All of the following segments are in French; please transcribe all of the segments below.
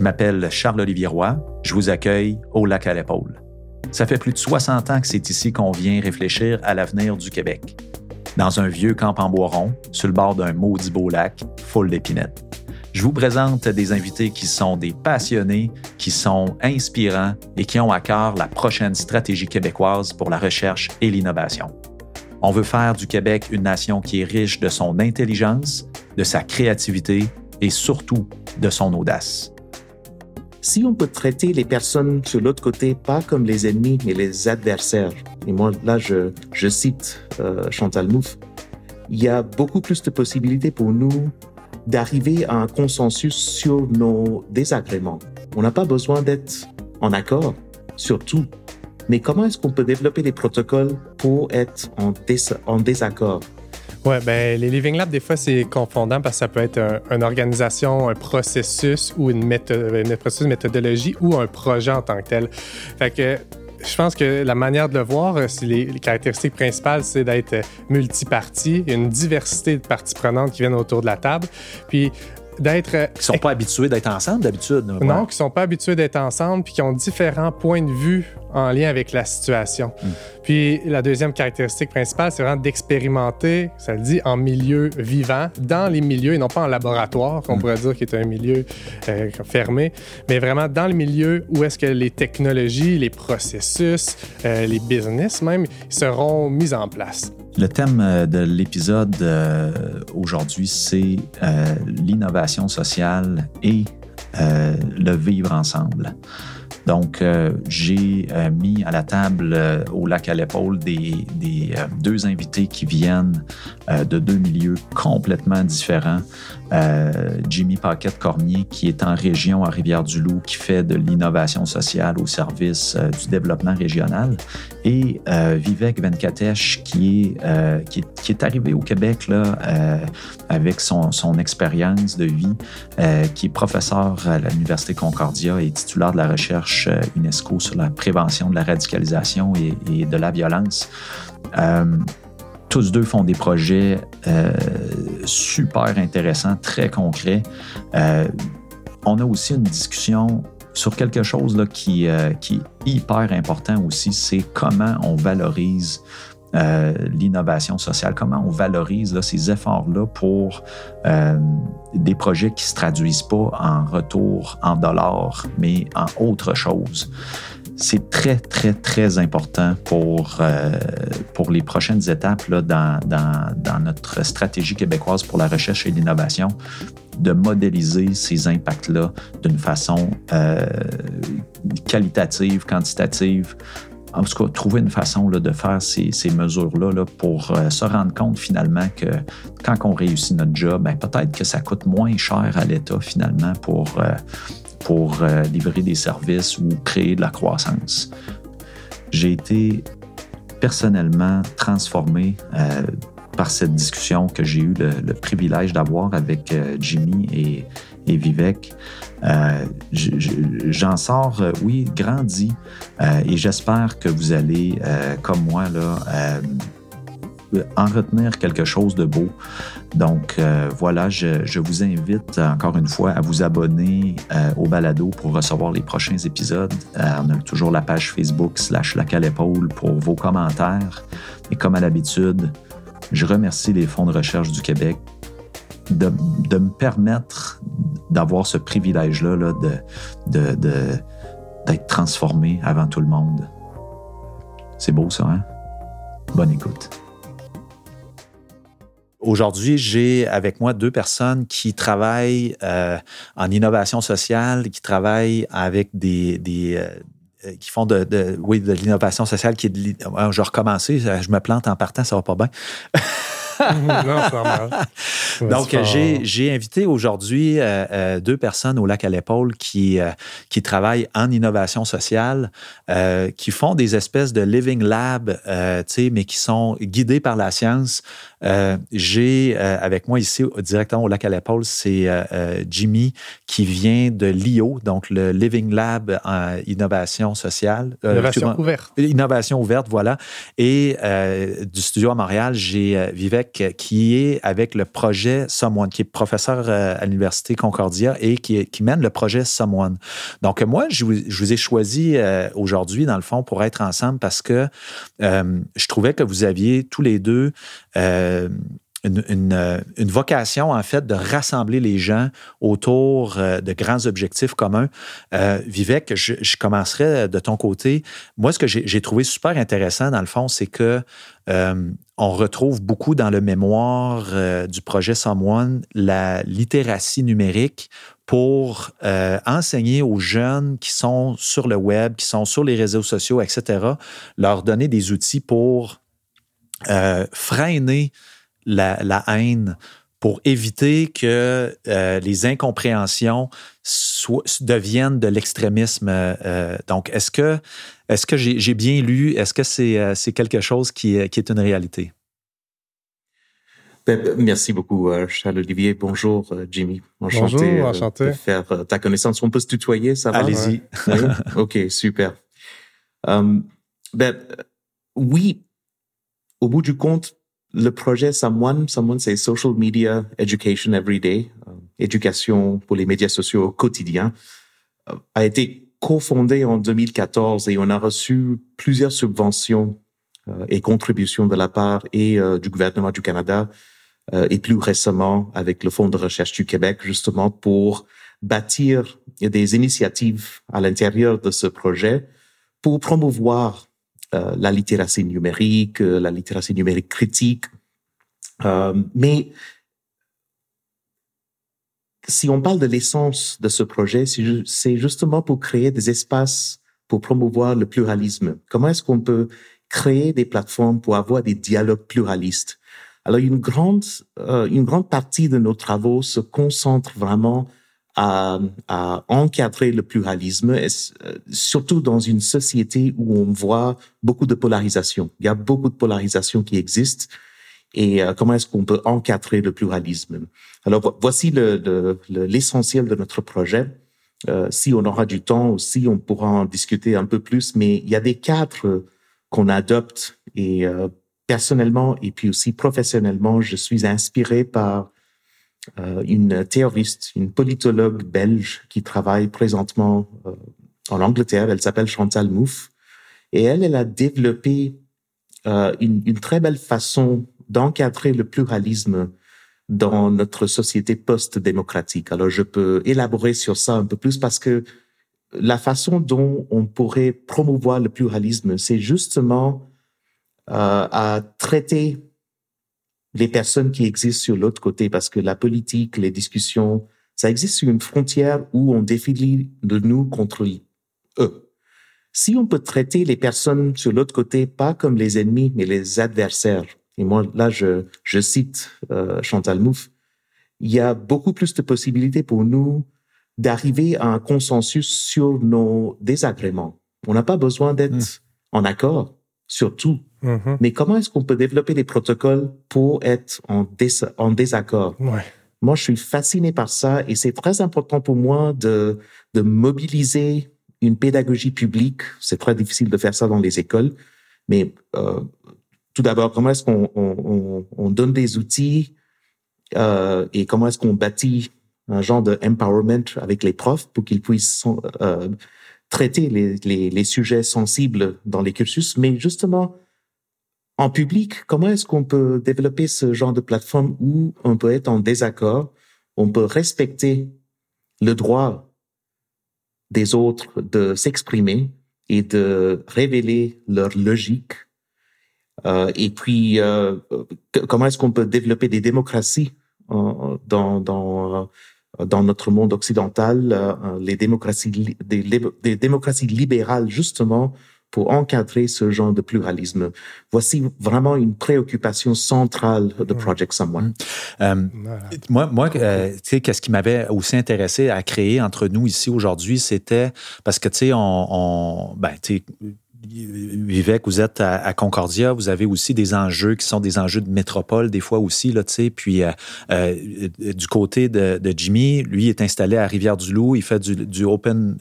Je m'appelle Charles-Olivier Roy. Je vous accueille au lac à l'épaule. Ça fait plus de 60 ans que c'est ici qu'on vient réfléchir à l'avenir du Québec. Dans un vieux camp en bois rond, sur le bord d'un maudit beau lac, full d'épinettes. Je vous présente des invités qui sont des passionnés, qui sont inspirants et qui ont à cœur la prochaine stratégie québécoise pour la recherche et l'innovation. On veut faire du Québec une nation qui est riche de son intelligence, de sa créativité et surtout de son audace. Si on peut traiter les personnes sur l'autre côté pas comme les ennemis, mais les adversaires, et moi là je, je cite euh, Chantal Mouffe, il y a beaucoup plus de possibilités pour nous d'arriver à un consensus sur nos désagréments. On n'a pas besoin d'être en accord sur tout. Mais comment est-ce qu'on peut développer des protocoles pour être en, en désaccord? Oui, ben, les Living Labs, des fois, c'est confondant parce que ça peut être une organisation, un processus ou une, méthode, une processus, méthodologie ou un projet en tant que tel. Fait que je pense que la manière de le voir, euh, les, les caractéristiques principales, c'est d'être multiparti, une diversité de parties prenantes qui viennent autour de la table. Puis d'être. Euh, qui sont pas habitués d'être ensemble d'habitude. Non, qui sont pas habitués d'être ensemble, puis qui ont différents points de vue en lien avec la situation. Hmm. Puis la deuxième caractéristique principale, c'est vraiment d'expérimenter, ça le dit, en milieu vivant, dans les milieux, et non pas en laboratoire, qu'on hmm. pourrait dire qui est un milieu euh, fermé, mais vraiment dans le milieu où est-ce que les technologies, les processus, euh, les business même, seront mis en place. Le thème euh, de l'épisode aujourd'hui, c'est l'innovation sociale et le vivre ensemble. Donc, euh, j'ai euh, mis à la table euh, au lac à l'épaule des, deux invités qui viennent de deux milieux complètement différents. Jimmy Paquette-Cormier, qui est en région à Rivière-du-Loup, qui fait de l'innovation sociale au service du développement régional, et Vivek Venkatesh, qui est, arrivé au Québec là, avec son expérience de vie, qui est professeur à l'Université Concordia et titulaire de la recherche euh, UNESCO sur la prévention de la radicalisation et, de la violence. Euh, tous deux font des projets euh, super intéressants, très concrets. on a aussi une discussion sur quelque chose qui, qui est hyper important aussi, c'est comment on valorise euh, l'innovation sociale, comment on valorise ces efforts-là pour euh, des projets qui ne se traduisent pas en retour en dollars, mais en autre chose. C'est très, très, très important pour, euh, pour les prochaines étapes là, dans, dans, notre stratégie québécoise pour la recherche et l'innovation de modéliser ces impacts-là d'une façon qualitative, quantitative, en tout cas, trouver une façon là, de faire ces, mesures-là là, pour euh, se rendre compte finalement que quand on réussit notre job, ben, peut-être que ça coûte moins cher à l'État finalement pour, euh, pour euh, livrer des services ou créer de la croissance. J'ai été personnellement transformé par cette discussion que j'ai eu le, privilège d'avoir avec Jimmy et, et Vivek. Euh, j'en sors, euh, oui, grandi, euh, et j'espère que vous allez, comme moi, là, en retenir quelque chose de beau. Donc voilà, je, vous invite encore une fois à vous abonner au balado pour recevoir les prochains épisodes. on a toujours la page Facebook slash la épaule pour vos commentaires. Et comme à l'habitude, je remercie les fonds de recherche du Québec de, me permettre d'avoir ce privilège-là là, de, d'être transformé avant tout le monde. C'est beau ça, hein? Bonne écoute. Aujourd'hui, j'ai avec moi deux personnes qui travaillent euh, en innovation sociale, qui travaillent avec des, euh, qui font de, de, oui, de l'innovation sociale qui est de, je vais recommencer, je me plante en partant, ça va pas bien. Donc, j'ai invité aujourd'hui euh, euh, deux personnes au lac à l'épaule qui, euh, qui travaillent en innovation sociale, qui font des espèces de living lab, mais qui sont guidés par la science. j'ai avec moi ici, directement au lac à l'épaule, c'est Jimmy qui vient de l'IO, donc le Living Lab en innovation sociale. Innovation ouverte. Innovation ouverte, voilà. Et du studio à Montréal, j'ai Vivek qui est avec le projet Someone, qui est professeur euh, à l'Université Concordia et qui, mène le projet Someone. Donc, moi, je vous, ai choisi euh, aujourd'hui, dans le fond, pour être ensemble parce que je trouvais que vous aviez tous les deux une, vocation, en fait, de rassembler les gens autour de grands objectifs communs. Vivek, je, commencerai de ton côté. Moi, ce que j'ai trouvé super intéressant, dans le fond, c'est que on retrouve beaucoup dans le mémoire euh, du projet Someone la littératie numérique pour euh, enseigner aux jeunes qui sont sur le web, qui sont sur les réseaux sociaux, etc., leur donner des outils pour euh, freiner la, haine, pour éviter que les incompréhensions deviennent de l'extrémisme. donc, est-ce que est-ce que j'ai bien lu? Est-ce que c'est euh, quelque chose qui, qui, est une réalité? Ben, merci beaucoup, euh, Charles-Olivier. Bonjour, euh, Jimmy. Enchanté, Bonjour, enchanté. de faire ta connaissance. On peut se tutoyer, ça va? Allez-y. OK, super. ben, oui, au bout du compte, le projet Someone, Someone, c'est Social Media Education Everyday, éducation pour les médias sociaux au quotidien, a été cofondé en 2014 et on a reçu plusieurs subventions euh, et contributions de la part et euh, du gouvernement du Canada euh, et plus récemment avec le Fonds de recherche du Québec justement pour bâtir des initiatives à l'intérieur de ce projet pour promouvoir la littératie numérique, la littératie numérique critique. mais si on parle de l'essence de ce projet, c'est justement pour créer des espaces pour promouvoir le pluralisme. Comment est-ce qu'on peut créer des plateformes pour avoir des dialogues pluralistes? Alors une grande euh, une grande partie de nos travaux se concentre vraiment à, à encadrer le pluralisme, euh, surtout dans une société où on voit beaucoup de polarisation. Il y a beaucoup de polarisation qui existe et euh, comment est-ce qu'on peut encadrer le pluralisme? Alors voici l'essentiel le, de notre projet. Euh, si on aura du temps aussi, on pourra en discuter un peu plus, mais il y a des cadres qu'on adopte et euh, personnellement et puis aussi professionnellement, je suis inspiré par une théoriste, une politologue belge qui travaille présentement euh, en Angleterre. Elle s'appelle Chantal Mouffe et elle, elle a développé euh, une, une, très belle façon d'encadrer le pluralisme dans notre société post-démocratique. Alors, je peux élaborer sur ça un peu plus parce que la façon dont on pourrait promouvoir le pluralisme, c'est justement euh, à traiter les personnes qui existent sur l'autre côté, parce que la politique, les discussions, ça existe sur une frontière où on définit de nous contre eux. Si on peut traiter les personnes sur l'autre côté pas comme les ennemis, mais les adversaires, et moi, là, je, je cite euh, Chantal Mouffe, il y a beaucoup plus de possibilités pour nous d'arriver à un consensus sur nos désagréments. On n'a pas besoin d'être mmh. en accord sur tout. Mmh Mais comment est-ce qu'on peut développer des protocoles pour être en, en désaccord? Ouais. Moi, je suis fasciné par ça et c'est très important pour moi de, de mobiliser une pédagogie publique. C'est très difficile de faire ça dans les écoles, mais euh, tout d'abord, comment est-ce qu'on on, on, donne des outils euh, et comment est-ce qu'on bâtit un genre de empowerment avec les profs pour qu'ils puissent euh, traiter les, les, les, sujets sensibles dans les cursus, mais justement en public, comment est-ce qu'on peut développer ce genre de plateforme où on peut être en désaccord, on peut respecter le droit des autres de s'exprimer et de révéler leur logique euh, et puis, euh, comment est-ce qu'on peut développer des démocraties euh, dans, dans, dans notre monde occidental, les démocraties, des démocraties libérales, justement, pour encadrer ce genre de pluralisme. Voici vraiment une préoccupation centrale de Project Someone. moi, moi tu sais, qu'est-ce qui m'avait aussi intéressé à créer entre nous ici aujourd'hui, c'était parce que, tu sais, on, on ben, tu sais, Vivek, vous êtes à, Concordia, vous avez aussi des enjeux qui sont des enjeux de métropole, des fois aussi, là, tu sais. Puis, euh, euh, du côté de, Jimmy, lui est installé à Rivière-du-Loup, il fait du, Open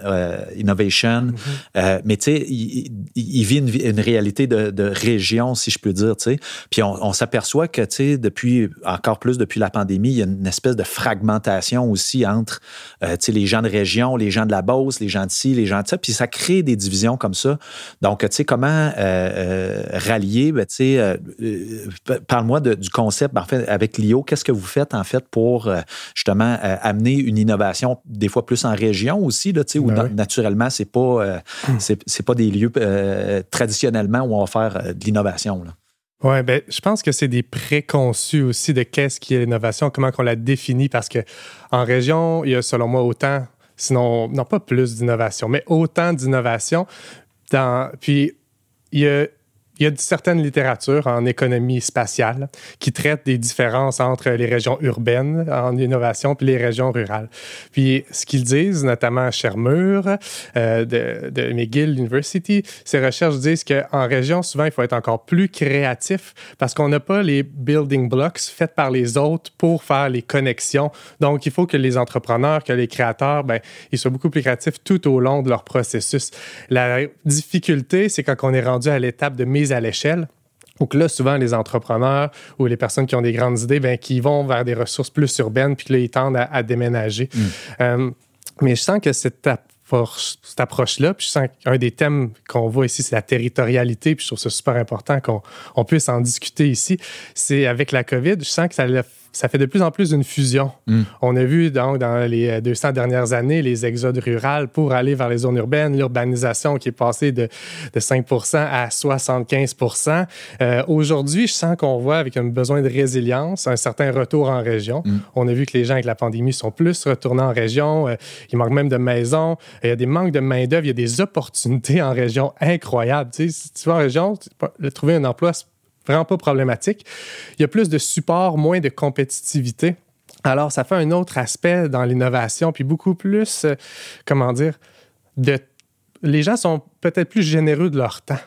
Innovation. Mm-hmm. mais, tu sais, il, vit une, réalité de, région, si je peux dire, tu sais. Puis, on, s'aperçoit que, tu sais, depuis, encore plus depuis la pandémie, il y a une espèce de fragmentation aussi entre, tu sais, les gens de région, les gens de la Beauce, les gens d'ici, les gens de ça. Puis, ça crée des divisions comme ça. Donc, tu sais, comment euh, euh, rallier, ben, tu sais, euh, parle-moi du concept, en fait, avec l'IO, qu'est-ce que vous faites, en fait, pour justement amener une innovation, des fois plus en région aussi, là, tu sais, où ben naturellement, c'est pas, c'est pas des lieux traditionnellement où on va faire de l'innovation, là. Oui, ben, je pense que c'est des préconçus aussi de qu'est-ce qui est l'innovation, comment on la définit, parce que en région, il y a selon moi autant sinon, non pas plus d'innovation, mais autant d'innovation. Puis, il y a il y a certaines littératures en économie spatiale qui traitent des différences entre les régions urbaines en innovation puis les régions rurales. Puis ce qu'ils disent, notamment à euh, de, de, McGill University, ces recherches disent qu'en région, souvent, il faut être encore plus créatif parce qu'on n'a pas les building blocks faits par les autres pour faire les connexions. Donc, il faut que les entrepreneurs, que les créateurs, ben, ils soient beaucoup plus créatifs tout au long de leur processus. La difficulté, c'est quand on est rendu à l'étape de mise à l'échelle. Donc là, souvent, les entrepreneurs ou les personnes qui ont des grandes idées, ben, qui vont vers des ressources plus urbaines, puis là, ils tendent à, déménager. Mm. Euh, mais je sens que cette cette approche-là. Puis je sens qu'un des thèmes qu'on voit ici, c'est la territorialité. Puis je trouve ça super important qu'on puisse en discuter ici. C'est avec la COVID, je sens que ça l'a ça fait de plus en plus une fusion. Hmm. On a vu donc dans les 200 dernières années les exodes ruraux pour aller vers les zones urbaines, l'urbanisation qui est passée de, de 5% à 75% euh, Aujourd'hui, je sens qu'on voit avec un besoin de résilience un certain retour en région. Hmm. On a vu que les gens avec la pandémie sont plus retournés en région. Euh, il manque même de maisons. Il y a des manques de main-d'œuvre. Il y a des opportunités en région incroyables. Tu sais, si tu vas en région, trouver un emploi, vraiment pas problématique. Il y a plus de support, moins de compétitivité. Alors, ça fait un autre aspect dans l'innovation, puis beaucoup plus, euh, comment dire, les gens sont peut-être plus généreux de leur temps.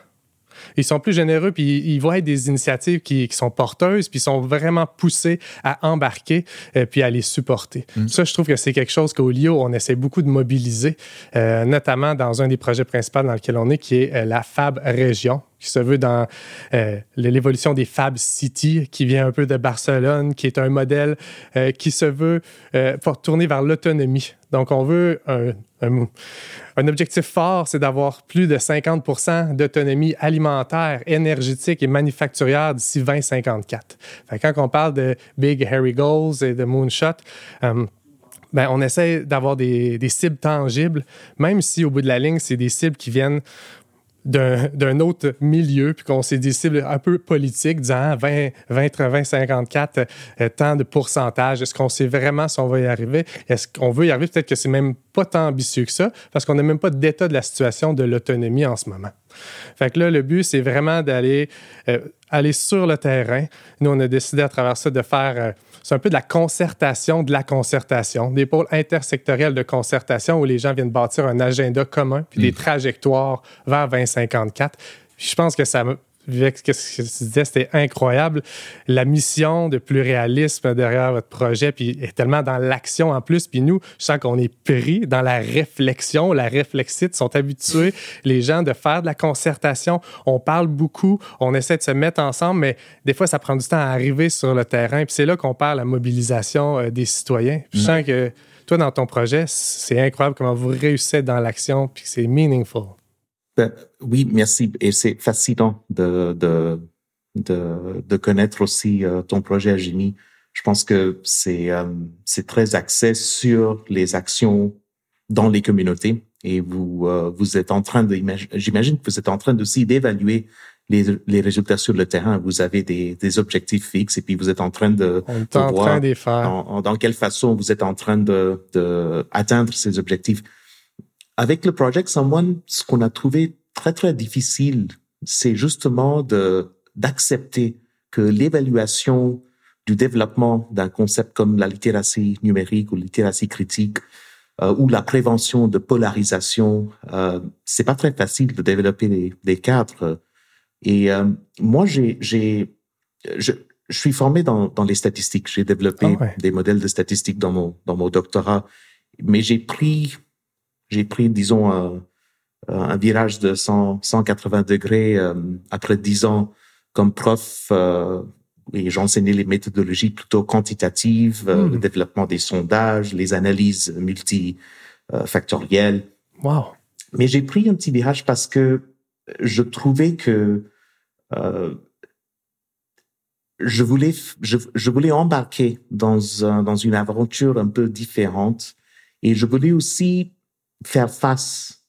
Ils sont plus généreux, puis ils voient des initiatives qui, sont porteuses, puis ils sont vraiment poussés à embarquer, euh, puis à les supporter. Mm. Ça, je trouve que c'est quelque chose qu'au LIO, on essaie beaucoup de mobiliser, euh, notamment dans un des projets principaux dans lequel on est, qui est la Fab Région, qui se veut dans euh, l'évolution des Fab City, qui vient un peu de Barcelone, qui est un modèle euh, qui se veut euh, pour tourner vers l'autonomie. Donc, on veut un, objectif fort, c'est d'avoir plus de 50% d'autonomie alimentaire, énergétique et manufacturière d'ici 2054. quand on parle de Big Harry Goals et de Moonshot, ben, on essaie d'avoir des, cibles tangibles, même si au bout de la ligne, c'est des cibles qui viennent d'un autre milieu, puis qu'on s'est des cibles un peu politiques, disant 20, 20, 20 54, tant de pourcentage. Est-ce qu'on sait vraiment si on va y arriver? Est-ce qu'on veut y arriver? Peut-être que c'est même pas tant ambitieux que ça, parce qu'on n'a même pas d'état de la situation de l'autonomie en ce moment. Fait que là, le but, c'est vraiment d'aller euh, aller sur le terrain. Nous, on a décidé à travers ça de faire... Euh, c'est un peu de la concertation de la concertation, des pôles intersectoriels de concertation où les gens viennent bâtir un agenda commun puis des mm. trajectoires vers 2054. je pense que ça ce que tu disais, c'était incroyable. La mission de plurialisme derrière votre projet, puis est tellement dans l'action en plus. Puis nous, je sens qu'on est pris dans la réflexion, la réflexite, sont habitués, les gens, de faire de la concertation. On parle beaucoup, on essaie de se mettre ensemble, mais des fois, ça prend du temps à arriver sur le terrain. Puis c'est là qu'on parle la mobilisation euh, des citoyens. je mm. sens que toi, dans ton projet, c'est incroyable comment vous réussissez dans l'action, puis c'est meaningful. Ben, oui, merci. Et c'est fascinant de, de, de, de, connaître aussi euh, ton projet à Jimmy. Je pense que c'est euh, c'est très axé sur les actions dans les communautés et vous euh, vous êtes en train de j'imagine que vous êtes en train aussi d'évaluer les, les résultats sur le terrain. Vous avez des, des objectifs fixes et puis vous êtes en train de, On est en train de faire. Dans, dans quelle façon vous êtes en train de, de atteindre ces objectifs. Avec le Project Someone, ce qu'on a trouvé très, très difficile, c'est justement de, d'accepter que l'évaluation du développement d'un concept comme la littératie numérique ou littératie critique euh, ou la prévention de polarisation. Euh, c'est pas très facile de développer des, des cadres. Et euh, moi, j'ai, j'ai, je, je suis formé dans, dans les statistiques. J'ai développé Ah ouais. des modèles de statistiques dans mon dans mon doctorat, mais j'ai pris j'ai pris disons un, un virage de 100, 180 degrés euh, après dix ans comme prof. Euh, et j'enseignais les méthodologies plutôt quantitatives, euh, Hmm. le développement des sondages, les analyses multifactorielles. Wow. Mais j'ai pris un petit virage parce que je trouvais que euh, je voulais je, je voulais embarquer dans un, dans une aventure un peu différente et je voulais aussi faire face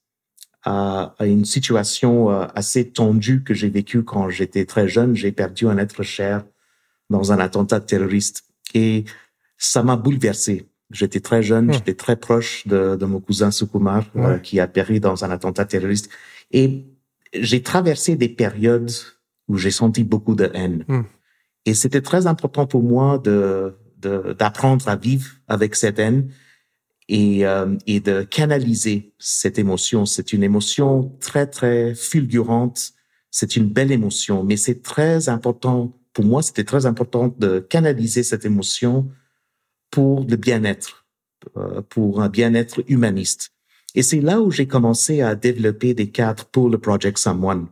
à, à une situation euh, assez tendue que j'ai vécue quand j'étais très jeune. J'ai perdu un être cher dans un attentat terroriste et ça m'a bouleversé. J'étais très jeune, Hmm. j'étais très proche de, de mon cousin Sukumar euh, qui a péri dans un attentat terroriste et j'ai traversé des périodes où j'ai senti beaucoup de haine. Hmm. Et c'était très important pour moi de- d'apprendre à vivre avec cette haine et, euh, et de canaliser cette émotion. C'est une émotion très, très fulgurante. C'est une belle émotion, mais c'est très important, pour moi, c'était très important de canaliser cette émotion pour le bien-être, euh, pour un bien-être humaniste. Et c'est là où j'ai commencé à développer des cadres pour le Project Someone.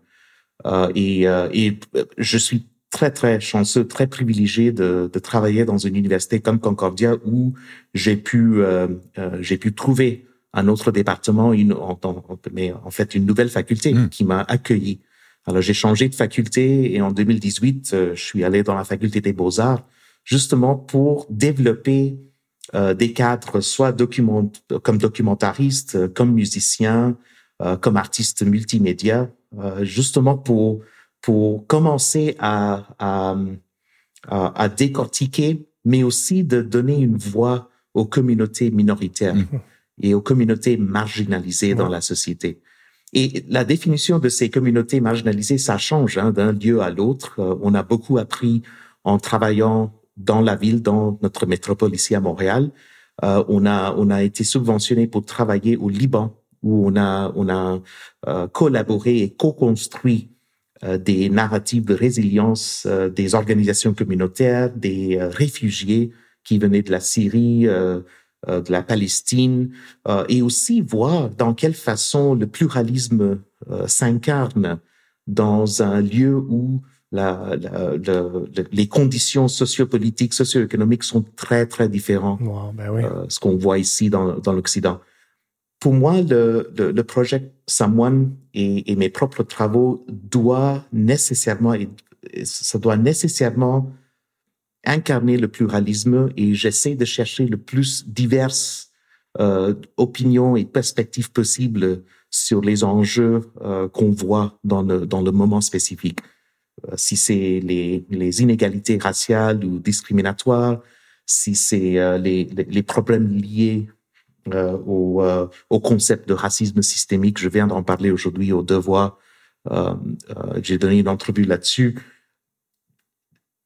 Euh, et, euh, et euh, je suis très, très chanceux, très privilégié de, de travailler dans une université comme Concordia où j'ai pu, euh, euh, j'ai pu trouver un autre département, une, en, en- mais en fait une nouvelle faculté Mm. qui m'a accueilli. Alors j'ai changé de faculté et en 2018, euh, je suis allé dans la faculté des beaux-arts justement pour développer euh, des cadres, soit document, comme documentariste, euh, comme musicien, euh, comme artiste multimédia, euh, justement pour pour commencer à, à, à, à décortiquer, mais aussi de donner une voix aux communautés minoritaires Mhm. et aux communautés marginalisées dans Ouais. la société. Et la définition de ces communautés marginalisées, ça change hein, d'un lieu à l'autre. Euh, on a beaucoup appris en travaillant dans la ville, dans notre métropole ici à Montréal. Euh, on a on a été subventionné pour travailler au Liban où on a on a euh, collaboré et co-construit des narratives de résilience euh, des organisations communautaires, des euh, réfugiés qui venaient de la Syrie, euh, euh, de la Palestine, euh, et aussi voir dans quelle façon le pluralisme euh, s'incarne dans un lieu où la, la- le- le- les conditions sociopolitiques, socio-économiques sont très, très différentes Wow, ben oui. euh, ce qu'on voit ici dans, dans l'Occident. Pour moi, le, le, le projet Someone et, et mes propres travaux doit nécessairement, ça doit nécessairement incarner le pluralisme et j'essaie de chercher le plus diverses euh, opinions et perspectives possibles sur les enjeux euh, qu'on voit dans le, dans le moment spécifique. Euh, si c'est les, les inégalités raciales ou discriminatoires, si c'est euh, les, les, les problèmes liés euh, au, euh, au concept de racisme systémique. Je viens d'en parler aujourd'hui au Devoir. Euh, euh, J'ai donné une entrevue là-dessus.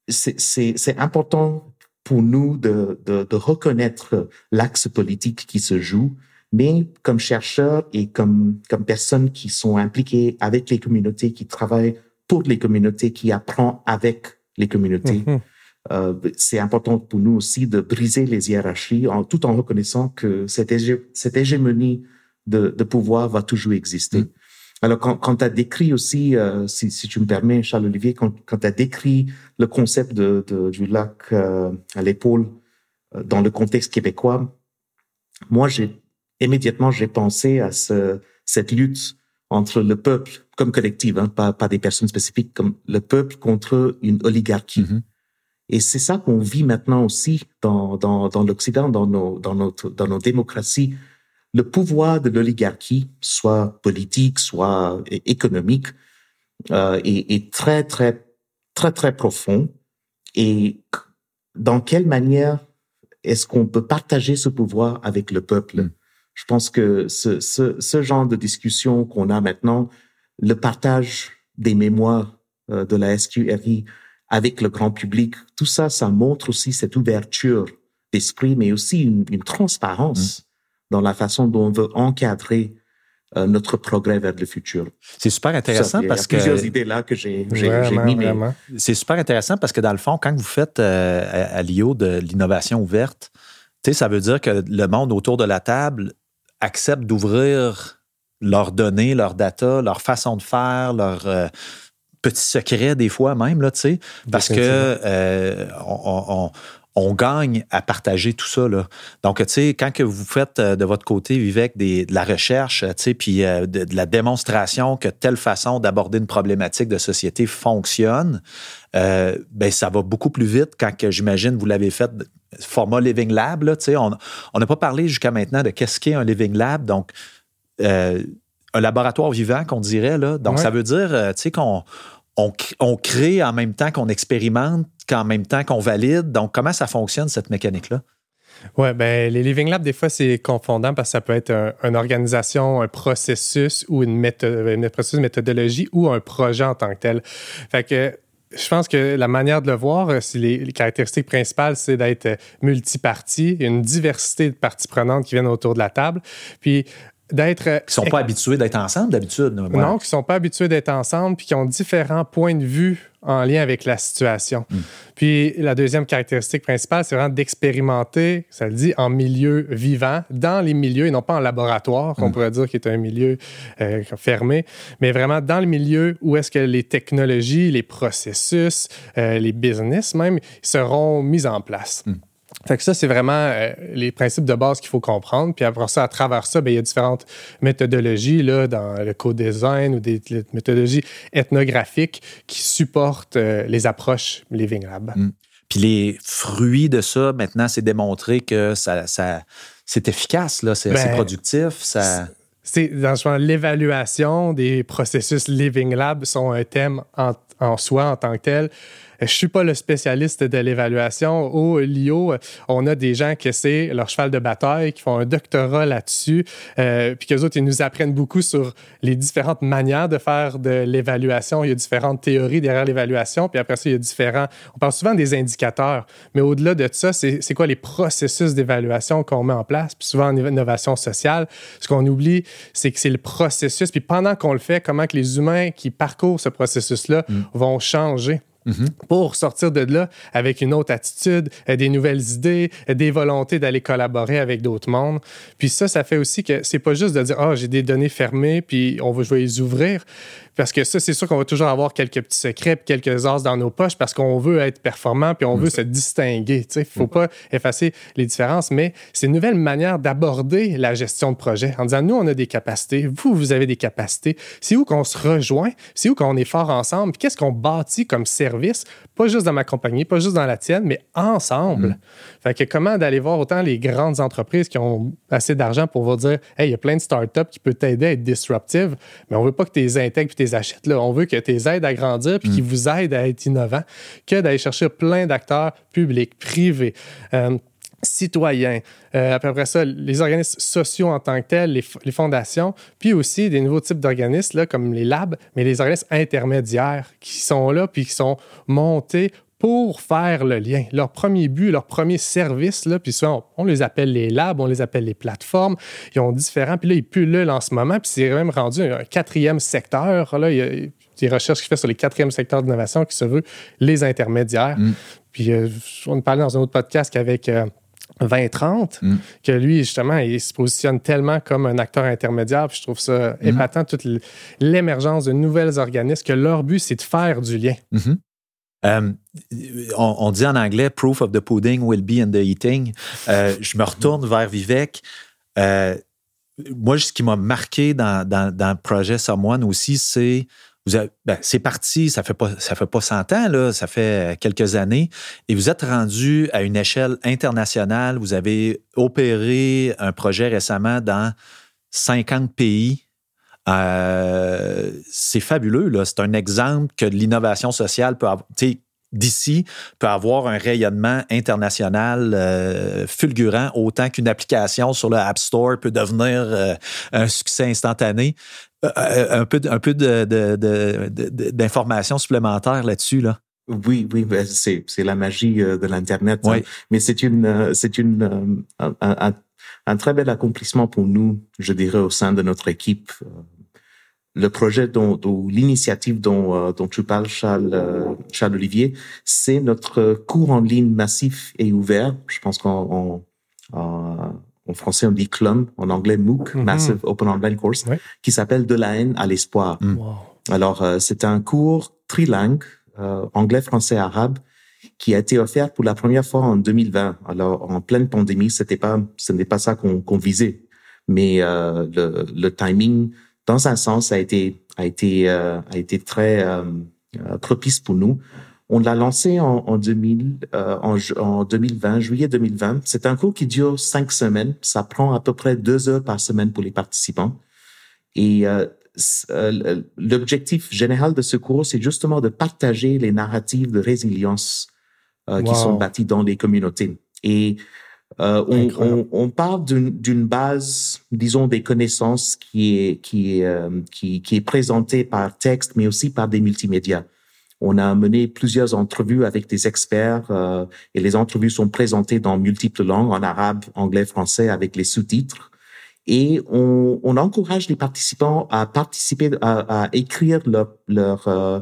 C'est- important pour nous de, de, de reconnaître l'axe politique qui se joue, mais comme chercheurs et comme, comme personnes qui sont impliquées avec les communautés, qui travaillent pour les communautés, qui apprend avec les communautés. Mhm. Euh, c'est important pour nous aussi de briser les hiérarchies en, tout en reconnaissant que cette, hégé- cette hégémonie de, de pouvoir va toujours exister. Mm. Alors, quand, quand tu as décrit aussi, euh, si, si tu me permets, Charles-Olivier, quand, quand tu as décrit le concept de, de- du lac euh, à l'épaule dans le contexte québécois, moi, j'ai immédiatement, j'ai pensé à ce, cette lutte entre le peuple comme collectif, hein, pas, pas des personnes spécifiques, comme le peuple contre une oligarchie. Mhm. Et c'est ça qu'on vit maintenant aussi dans, dans, dans l'Occident, dans nos, dans, notre, dans nos démocraties. Le pouvoir de l'oligarchie, soit politique, soit économique, euh, est, est très, très, très, très profond. Et dans quelle manière est-ce qu'on peut partager ce pouvoir avec le peuple? Mm. Je pense que ce, ce, ce genre de discussion qu'on a maintenant, le partage des mémoires euh, de la SQRI avec le grand public, tout ça, ça montre aussi cette ouverture d'esprit, mais aussi une, une transparence dans la façon dont on veut encadrer euh, notre progrès vers le futur. C'est super intéressant Ça, parce il y a que plusieurs idées là que j'ai mis, c'est super intéressant parce que dans le fond, quand vous faites euh, à, à l'IO de l'innovation ouverte, tu sais, ça veut dire que le monde autour de la table accepte d'ouvrir leurs données, leurs data, leur façon de faire, leurs euh, petits secrets des fois même, là, tu sais, parce que euh, on, on- gagne à partager tout ça. Là. Donc, tu sais, quand que vous faites euh, de votre côté, Vivek, des, de la recherche, tu sais, puis euh, de, de la démonstration que telle façon d'aborder une problématique de société fonctionne, euh, ben, ça va beaucoup plus vite quand que j'imagine vous l'avez fait format Living Lab. Là, tu sais. on on n'a pas parlé jusqu'à maintenant de qu'est-ce qu'est un Living Lab. Donc, un laboratoire vivant qu'on dirait. Là. Donc, Ouais. ça veut dire euh, tu sais, qu'on on, cr- on crée en même temps qu'on expérimente, qu'en même temps qu'on valide. Donc, comment ça fonctionne, cette mécanique-là? Oui, ben, les Living Labs, des fois, c'est confondant parce que ça peut être un- une organisation, un processus ou une, métho- une processus, méthodologie ou un projet en tant que tel. Fait que je pense que la manière de le voir, euh, c'est les, les caractéristiques principales, c'est d'être euh, multiparti, une diversité de parties prenantes qui viennent autour de la table, puis d'être... euh, Qui ne sont pas habitués d'être ensemble d'habitude. là. Ouais. non, qui ne sont pas habitués d'être ensemble, puis qui ont différents points de vue en lien avec la situation. Mm. Puis la deuxième caractéristique principale, c'est vraiment d'expérimenter, ça le dit, en milieu vivant, dans les milieux, et non pas en laboratoire, qu'on Mm. pourrait dire qui est un milieu euh, fermé, mais vraiment dans le milieu où est-ce que les technologies, les processus, euh, les business même, seront mis en place. Mm. Fait que ça, c'est vraiment euh, les principes de base qu'il faut comprendre. Puis après ça, à travers ça, ben, il y a différentes méthodologies là, dans le co-design ou des, des méthodologies ethnographiques qui supportent euh, les approches Living Lab. Puis les fruits de ça, maintenant, c'est démontré que ça, ça- c'est efficace, là, c'est Ben, productif. Ça... C'est dans l'évaluation des processus Living Lab sont un thème en, en soi en tant que tel. Je suis pas le spécialiste de l'évaluation. Au LIO, on a des gens que c'est leur cheval de bataille, qui font un doctorat là-dessus, euh, puis qu'eux autres, ils nous apprennent beaucoup sur les différentes manières de faire de l'évaluation. Il y a différentes théories derrière l'évaluation, puis après ça, il y a différents... On parle souvent des indicateurs, mais au-delà de ça, c'est quoi les processus d'évaluation qu'on met en place? Puis souvent en innovation sociale, ce qu'on oublie, c'est que c'est le processus, puis pendant qu'on le fait, comment que les humains qui parcourent ce processus-là vont changer? Pour sortir de là avec une autre attitude, euh, des nouvelles idées, euh, des volontés d'aller collaborer avec d'autres mondes. Puis ça, ça fait aussi que c'est pas juste de dire ah j'ai des données fermées puis on va je les ouvrir parce que ça c'est sûr qu'on va toujours avoir quelques petits secrets puis quelques as dans nos poches parce qu'on veut être performant puis on veut se distinguer. Tu sais, faut pas effacer les différences, mais c'est une nouvelle manière d'aborder la gestion de projet en disant nous on a des capacités, vous vous avez des capacités. C'est où qu'on se rejoint, c'est où qu'on est fort ensemble. Qu'est-ce qu'on bâtit comme service, pas juste dans ma compagnie, pas juste dans la tienne, mais ensemble. Fait que comment d'aller voir autant les grandes entreprises qui ont assez d'argent pour vous dire Hey, il y a plein de startups qui peuvent t'aider à être disruptive, mais on veut pas que tu les intègres puis les achètes là. On veut que tu les aides à grandir puis qu'ils vous aident à être innovants, que d'aller chercher plein d'acteurs publics, privés. euh, citoyens, euh, après ça, les organismes sociaux en tant que tels, les, les fondations, puis aussi des nouveaux types d'organismes là, comme les labs, mais les organismes intermédiaires qui sont là puis qui sont montés pour faire le lien. Leur premier but, leur premier service, là, puis souvent, on, on les appelle les labs, on les appelle les plateformes. Ils ont différents, puis là, ils pullulent en ce moment, puis c'est même rendu un quatrième secteur. Là, il y a des recherches qui fait sur les quatrièmes secteurs d'innovation qui se veut les intermédiaires. Puis euh, on parlait dans un autre podcast qu'avec... euh, 2030, Mm. que lui, justement, il se positionne tellement comme un acteur intermédiaire. Puis je trouve ça épatant, toute l'émergence de nouvelles organismes, que leur but, c'est de faire du lien. Mhm. Euh, on, dit en anglais proof of the pudding will be in the eating. Euh, je me retourne vers Vivek. Euh, moi, ce qui m'a marqué dans, dans, dans le projet Someone aussi, c'est ben, c'est parti, ça fait pas ça fait pas 100 ans là, ça fait quelques années, et vous êtes rendu à une échelle internationale. Vous avez opéré un projet récemment dans 50 pays. Euh, c'est fabuleux là. C'est un exemple que l'innovation sociale peut avoir. tu sais, D'ici peut avoir un rayonnement international euh, fulgurant autant qu'une application sur le App Store peut devenir euh, un succès instantané. Euh, un peu, un peu de- de- de- de- d'informations supplémentaires là-dessus. Là. Oui, oui, ben, c'est la magie de l'internet. hein. Oui. Mais c'est une c'est une un- un- un très bel accomplissement pour nous, je dirais, au sein de notre équipe. Le projet dont, dont l'initiative dont, dont tu parles, Charles, Charles Olivier, c'est notre cours en ligne massif et ouvert. Je pense qu'en en français on dit CLUM, en anglais MOOC, mhm. Massive Open Online Course, qui s'appelle De la haine à l'espoir. Mm. Alors euh, c'est un cours trilingue, euh, anglais, français, arabe, qui a été offert pour la première fois en 2020. Alors en pleine pandémie, c'était pas, ce n'est pas ça qu'on visait, mais euh, le, le, timing, dans un sens, a été a été a été très propice pour nous on l'a lancé en, en, 2000, euh, en, en, 2020, juillet 2020. C'est un cours qui dure cinq semaines. Ça prend à peu près deux heures par semaine pour les participants. Et euh, euh l'objectif général de ce cours, c'est justement de partager les narratives de résilience euh, qui sont bâties dans les communautés. Et euh, on, on, on, part d'une base, disons, des connaissances qui est, qui, est, euh, qui, qui est présentée par texte, mais aussi par des multimédias. On a mené plusieurs entrevues avec des experts euh, et les entrevues sont présentées dans multiples langues, en arabe, anglais, français, avec les sous-titres. Et on, on, encourage les participants à participer, à, à écrire leur, leur, euh,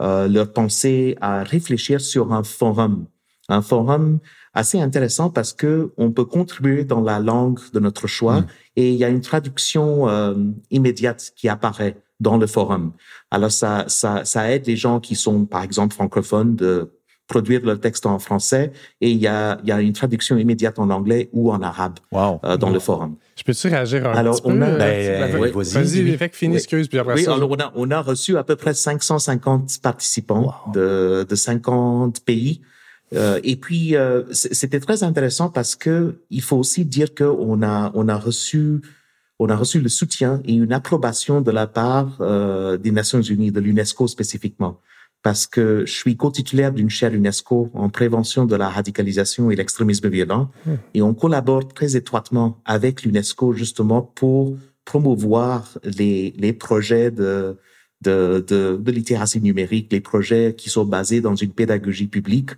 euh, leur pensée, à réfléchir sur un forum. Un forum assez intéressant parce que on peut contribuer dans la langue de notre choix mmh. et il y a une traduction euh, immédiate qui apparaît dans le forum. Alors ça, ça, ça aide les gens qui sont, par exemple, francophones de produire le texte en français et il y a, il y a une traduction immédiate en anglais ou en arabe euh, dans le forum. Je peux-tu réagir un alors, petit on peu? A, ben, ben, vas-y, vas fait finisse, excuse, puis après oui, ça. Alors on a, on a reçu à peu près 550 participants de, de 50 pays. Euh, et puis, euh, c'était très intéressant parce que il faut aussi dire qu'on a, on a reçu on a reçu le soutien et une approbation de la part euh, des Nations Unies, de l'UNESCO spécifiquement, parce que je suis co-titulaire d'une chaire UNESCO en prévention de la radicalisation et l'extrémisme violent, hmm. et on collabore très étroitement avec l'UNESCO justement pour promouvoir les, les projets de, de, de, de littératie numérique, les projets qui sont basés dans une pédagogie publique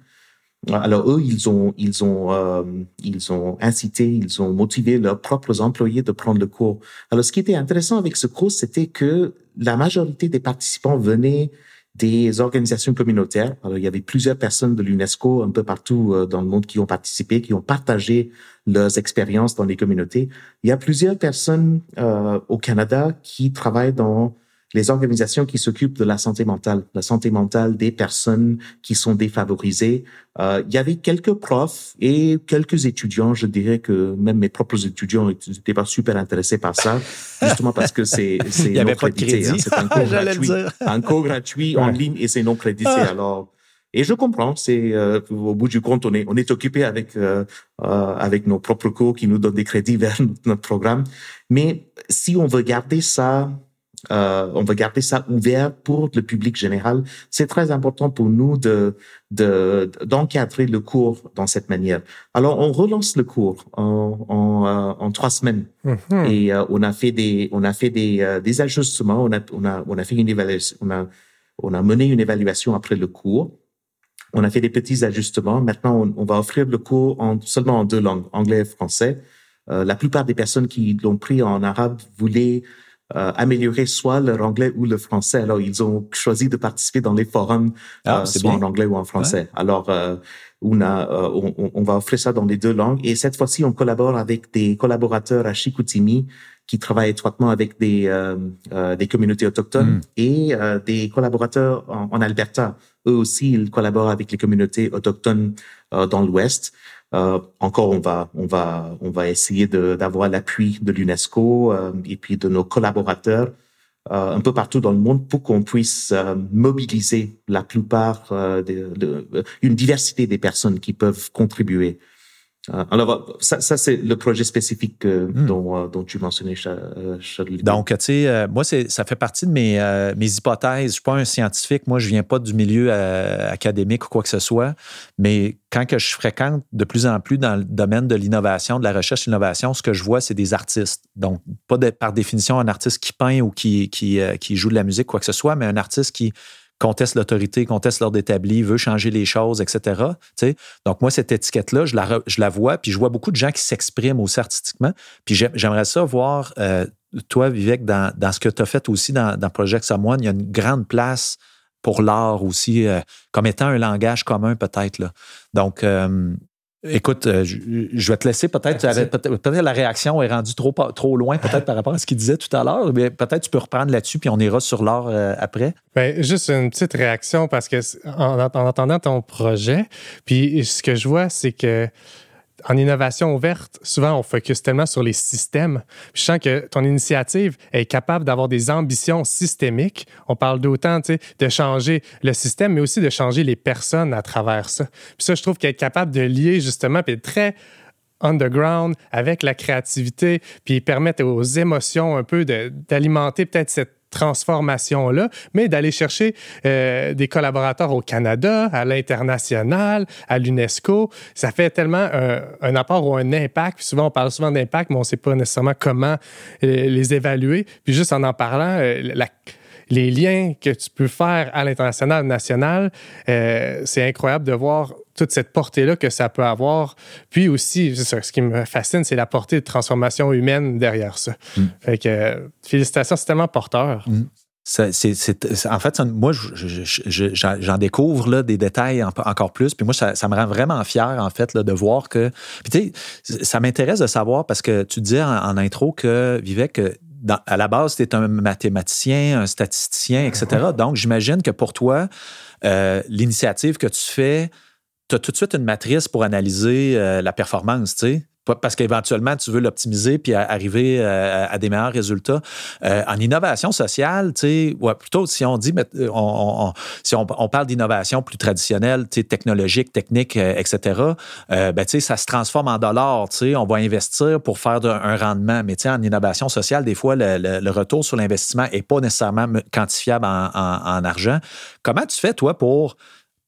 alors eux, ils ont, ils ont, euh, ils ont incité, ils ont motivé leurs propres employés de prendre le cours. Alors ce qui était intéressant avec ce cours, c'était que la majorité des participants venaient des organisations communautaires. Alors il y avait plusieurs personnes de l'UNESCO un peu partout euh, dans le monde qui ont participé, qui ont partagé leurs expériences dans les communautés. Il y a plusieurs personnes euh, au Canada qui travaillent dans les organisations qui s'occupent de la santé mentale, la santé mentale des personnes qui sont défavorisées. Euh, il y avait quelques profs et quelques étudiants. Je dirais que même mes propres étudiants n'étaient pas super intéressés par ça, justement parce que c'est c'est non crédité. Hein. C'est un cours gratuit, un cours gratuit en ligne et c'est non crédité. Ah. Alors et je comprends, c'est euh, au bout du compte, on est on est occupé avec euh, euh, avec nos propres cours qui nous donnent des crédits vers notre programme. Mais si on veut garder ça euh, on va garder ça ouvert pour le public général. C'est très important pour nous de d'encadrer le cours dans cette manière. Alors, on relance le cours en, en, euh, en trois semaines mm-hmm. et euh, on a fait des on a fait des, des ajustements. On a on a on a fait une évaluation. On a on a mené une évaluation après le cours. On a fait des petits ajustements. Maintenant, on, on va offrir le cours en, seulement en deux langues, anglais et français. la plupart des personnes qui l'ont pris en arabe voulaient euh, améliorer soit leur anglais ou le français. Alors, ils ont choisi de participer dans les forums, ah, euh, soit en anglais ou en français. Alors, euh, on, a, on, on, va offrir ça dans les deux langues. Et cette fois-ci, on collabore avec des collaborateurs à Chicoutimi qui travaillent étroitement avec des, des communautés autochtones hmm. et des collaborateurs en, en, Alberta. Eux aussi, ils collaborent avec les communautés autochtones dans l'Ouest. Euh, encore, on va, on va, on va essayer d'avoir l'appui de l'UNESCO euh, et puis de nos collaborateurs euh, un peu partout dans le monde pour qu'on puisse mobiliser la plupart de, de, une diversité des personnes qui peuvent contribuer euh, alors, ça, ça c'est le projet spécifique euh, hmm. dont, euh, dont, tu mentionnais, Charlie. Donc, tu sais, moi, ça fait partie de mes, mes hypothèses. Je ne suis pas un scientifique. Moi, je ne viens pas du milieu académique ou quoi que ce soit. Mais quand que je fréquente de plus en plus dans le domaine de l'innovation, de la recherche et l'innovation, ce que je vois, c'est des artistes. Donc, pas par définition un artiste qui peint ou qui, qui, qui joue de la musique, quoi que ce soit, mais un artiste qui conteste l'autorité, conteste l'ordre établi, veut changer les choses, etc. Donc, moi, cette étiquette-là, je la, je la vois, puis je vois beaucoup de gens qui s'expriment aussi artistiquement. Puis j'aimerais ça voir, euh, toi, Vivek, dans, dans ce que tu as fait aussi dans, dans Project Someone, il y a une grande place pour l'art aussi, euh, comme étant un langage commun peut-être. Donc, euh, Écoute, euh, je, vais te laisser peut-être. Peut-être la réaction est rendue trop, trop loin, peut-être par rapport à ce qu'il disait tout à l'heure, mais peut-être tu peux reprendre là-dessus, puis on ira sur l'art euh, après. Bien, juste une petite réaction parce que en, en entendant ton projet, puis ce que je vois, c'est que en innovation ouverte, souvent, on focus tellement sur les systèmes. je sens que ton initiative est capable d'avoir des ambitions systémiques. On parle d'autant de changer le système, mais aussi de changer les personnes à travers ça. Puis ça, je trouve qu'être capable de lier justement, puis très underground avec la créativité, puis permettre aux émotions un peu d'alimenter peut-être cette transformation-là, mais d'aller chercher euh, des collaborateurs au Canada, à l'international, à l'UNESCO. Ça fait tellement un, apport ou un impact. Puis souvent, on parle souvent d'impact, mais on ne sait pas nécessairement comment euh, les évaluer. Puis juste en en parlant, euh, la les liens que tu peux faire à l'international, national, euh, c'est incroyable de voir toute cette portée-là que ça peut avoir. Puis aussi, ce qui me fascine, c'est la portée de transformation humaine derrière ça. Mm. Fait que, félicitations, c'est tellement porteur. Mm. en fait, moi, j'en découvre là, des détails encore plus. Puis moi, ça, me rend vraiment fier, en fait, là, de voir que. Puis tu sais, ça m'intéresse de savoir parce que tu disais en, intro que Vivek, à la base, tu es un mathématicien, un statisticien, etc. Donc, j'imagine que pour toi, euh, l'initiative que tu fais, tu as tout de suite une matrice pour analyser euh, la performance, tu sais parce qu'éventuellement, tu veux l'optimiser puis arriver euh, à, des meilleurs résultats. Euh, en innovation sociale, tu sais, plutôt si on dit, euh, on, si on, parle d'innovation plus traditionnelle, tu sais, technologique, technique, etc., ben, tu sais, ça se transforme en dollars, tu sais, on va investir pour faire un rendement. Mais tu sais, en innovation sociale, des fois, le, retour sur l'investissement n'est pas nécessairement quantifiable en argent. Comment tu fais, toi, pour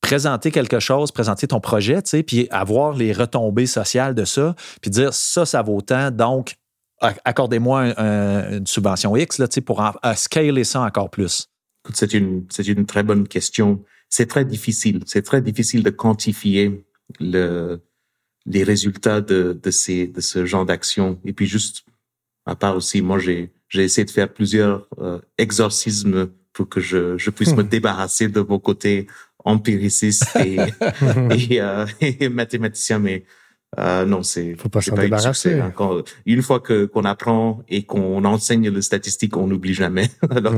présenter quelque chose, présenter ton projet, puis avoir les retombées sociales de ça, puis dire ça, ça vaut tant, donc accordez-moi une subvention X là, pour scaler ça encore plus. C'est une, c'est une très bonne question. C'est très difficile. C'est très difficile de quantifier le, les résultats de, de, ces, de ce genre d'action. Et puis juste, à part aussi, moi, j'ai, j'ai essayé de faire plusieurs euh, exorcismes pour que je, je puisse me débarrasser de mon côté empiriciste et, et, euh, et, mathématicien, mais euh, non, c'est faut pas s'en débarrasser. une fois que qu'on apprend et qu'on enseigne le statistique, on n'oublie jamais. Alors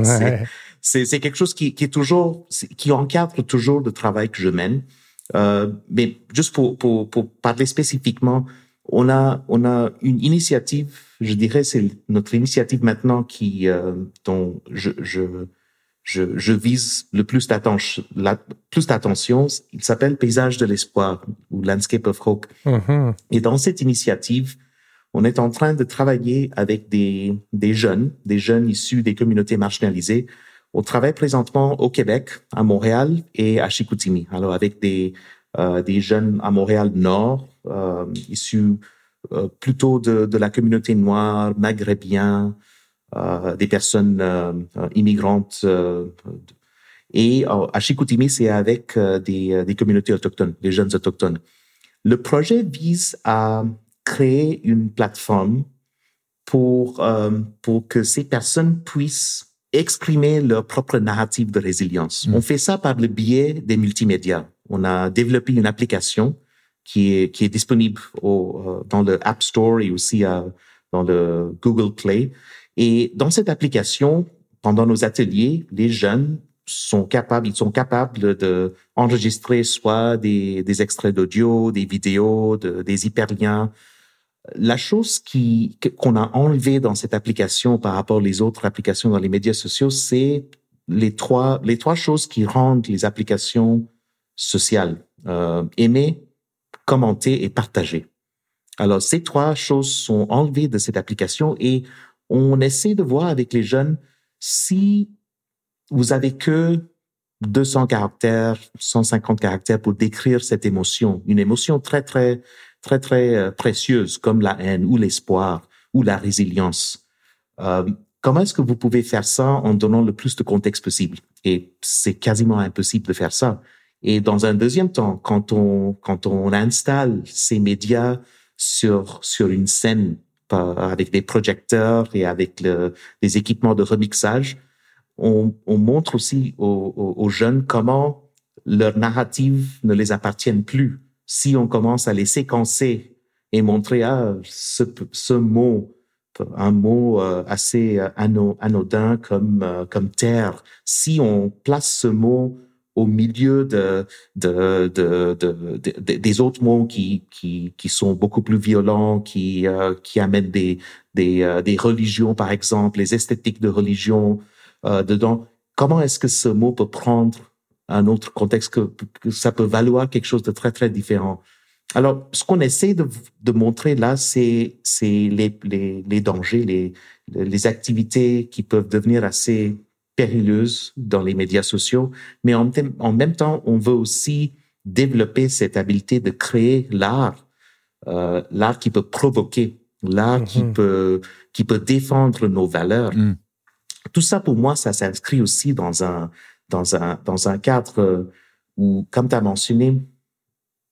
c'est c'est quelque chose qui, qui est toujours qui encadre toujours le travail que je mène. Euh, mais juste pour, pour pour parler spécifiquement, on a on a une initiative. Je dirais c'est notre initiative maintenant qui euh, dont je je je, je vise le plus d'attention. plus d'attention. Il s'appelle Paysage de l'espoir ou Landscape of Hope. Mm-hmm. Et dans cette initiative, on est en train de travailler avec des, des jeunes, des jeunes issus des communautés marginalisées. On travaille présentement au Québec, à Montréal et à Chicoutimi. Alors avec des euh, des jeunes à Montréal Nord, euh, issus euh, plutôt de, de la communauté noire, maghrébien, des personnes euh, immigrantes. Euh, et à Chicoutimi, c'est avec des, des communautés autochtones, des jeunes autochtones. Le projet vise à créer une plateforme pour, pour que ces personnes puissent exprimer leur propre narrative de résilience. Mm. On fait ça par le biais des multimédias. On a développé une application qui est, qui est disponible au, dans le App Store et aussi dans le Google Play. Et dans cette application, pendant nos ateliers, les jeunes sont capables, ils sont capables de enregistrer soit des, des extraits d'audio, des vidéos, de, des hyperliens. La chose qui qu'on a enlevé dans cette application par rapport aux autres applications dans les médias sociaux, c'est les trois les trois choses qui rendent les applications sociales euh, aimer, commenter et partager. Alors ces trois choses sont enlevées de cette application et on essaie de voir avec les jeunes si vous avez que 200 caractères, 150 caractères pour décrire cette émotion, une émotion très, très, très, très euh, précieuse comme la haine ou l'espoir ou la résilience. Euh, comment est-ce que vous pouvez faire ça en donnant le plus de contexte possible? Et c'est quasiment impossible de faire ça. Et dans un deuxième temps, quand on, quand on installe ces médias sur, sur une scène avec des projecteurs et avec le, des équipements de remixage, on, on montre aussi aux, aux, jeunes comment leur narrative ne les appartient plus. Si on commence à les séquencer et montrer ah, ce, ce mot, un mot euh, assez euh, anodin comme, euh, comme terre, si on place ce mot au milieu de, de, de, de, des autres mots qui, qui, qui sont beaucoup plus violents, qui, euh, qui amènent des, des, euh, des religions, par exemple, les esthétiques de religion euh, dedans. Comment est-ce que ce mot peut prendre un autre contexte, que, que ça peut valoir quelque chose de très, très différent? Alors, ce qu'on essaie de, de montrer là, c'est les, les, les dangers, les, les activités qui peuvent devenir assez périlleuse dans les médias sociaux, mais en, en même temps, on veut aussi développer cette habileté de créer l'art, euh, l'art qui peut provoquer, l'art qui mhm. peut qui peut défendre nos valeurs. Mm. Tout ça, pour moi, ça s'inscrit aussi dans un dans un dans un cadre où, comme tu as mentionné,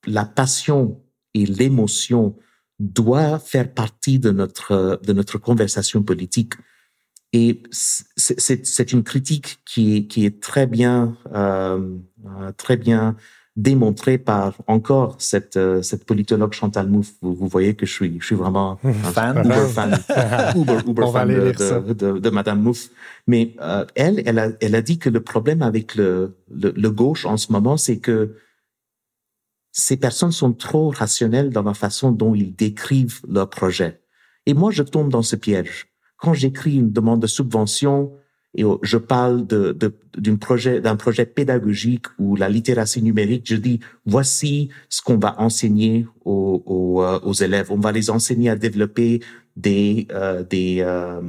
la passion et l'émotion doivent faire partie de notre de notre conversation politique. Et c'est une critique qui est, qui est très bien, euh, euh, très bien démontrée par encore cette, euh, cette politologue Chantal Mouffe. Vous, voyez que je suis, je suis vraiment un fan, uber fan, uber, uber fan de, de, de, Madame Mouffe. Mais euh, elle, elle a, elle a dit que le problème avec le, le, le gauche en ce moment, c'est que ces personnes sont trop rationnelles dans la façon dont ils décrivent leur projet. Et moi, je tombe dans ce piège quand j'écris une demande de subvention et je parle d'un projet, projet pédagogique ou la littératie numérique, je dis voici ce qu'on va enseigner aux, euh, élèves. On va les enseigner à développer des euh, des euh,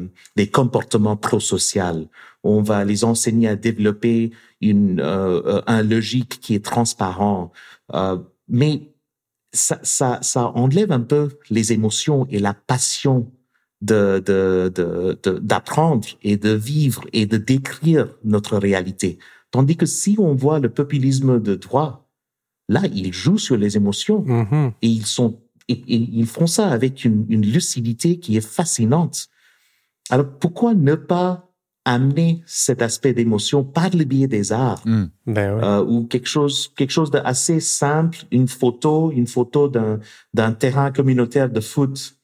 comportements prosociaux. On va les enseigner à développer une euh, un logique qui est transparent. mais ça ça enlève un peu les émotions et la passion de, de, d'apprendre et de vivre et de décrire notre réalité. Tandis que si on voit le populisme de droit, là, ils jouent sur les émotions mm-hmm. et ils sont et, ils font ça avec une, une, lucidité qui est fascinante. Alors pourquoi ne pas amener cet aspect d'émotion par le biais des arts? Mm. ben euh, ou quelque chose quelque chose d'assez simple, une photo, une photo d'un d'un terrain communautaire de foot euh,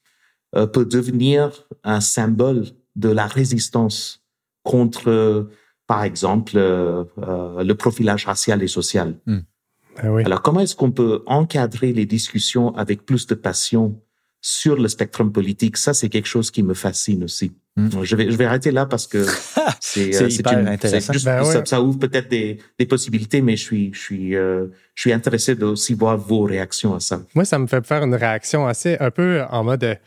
peut devenir un symbole de la résistance contre, par exemple, euh, euh, le profilage racial et social. Hmm. Ben Alors, comment est-ce qu'on peut encadrer les discussions avec plus de passion sur le spectre politique? Ça, c'est quelque chose qui me fascine aussi. Hmm. Je, vais, je vais arrêter là parce que c'est intéressant. Ben ça, ouvre peut-être des, des, possibilités, mais je suis, je suis, je suis intéressé de aussi voir vos réactions à ça. Moi, ça me fait faire une réaction assez un peu en mode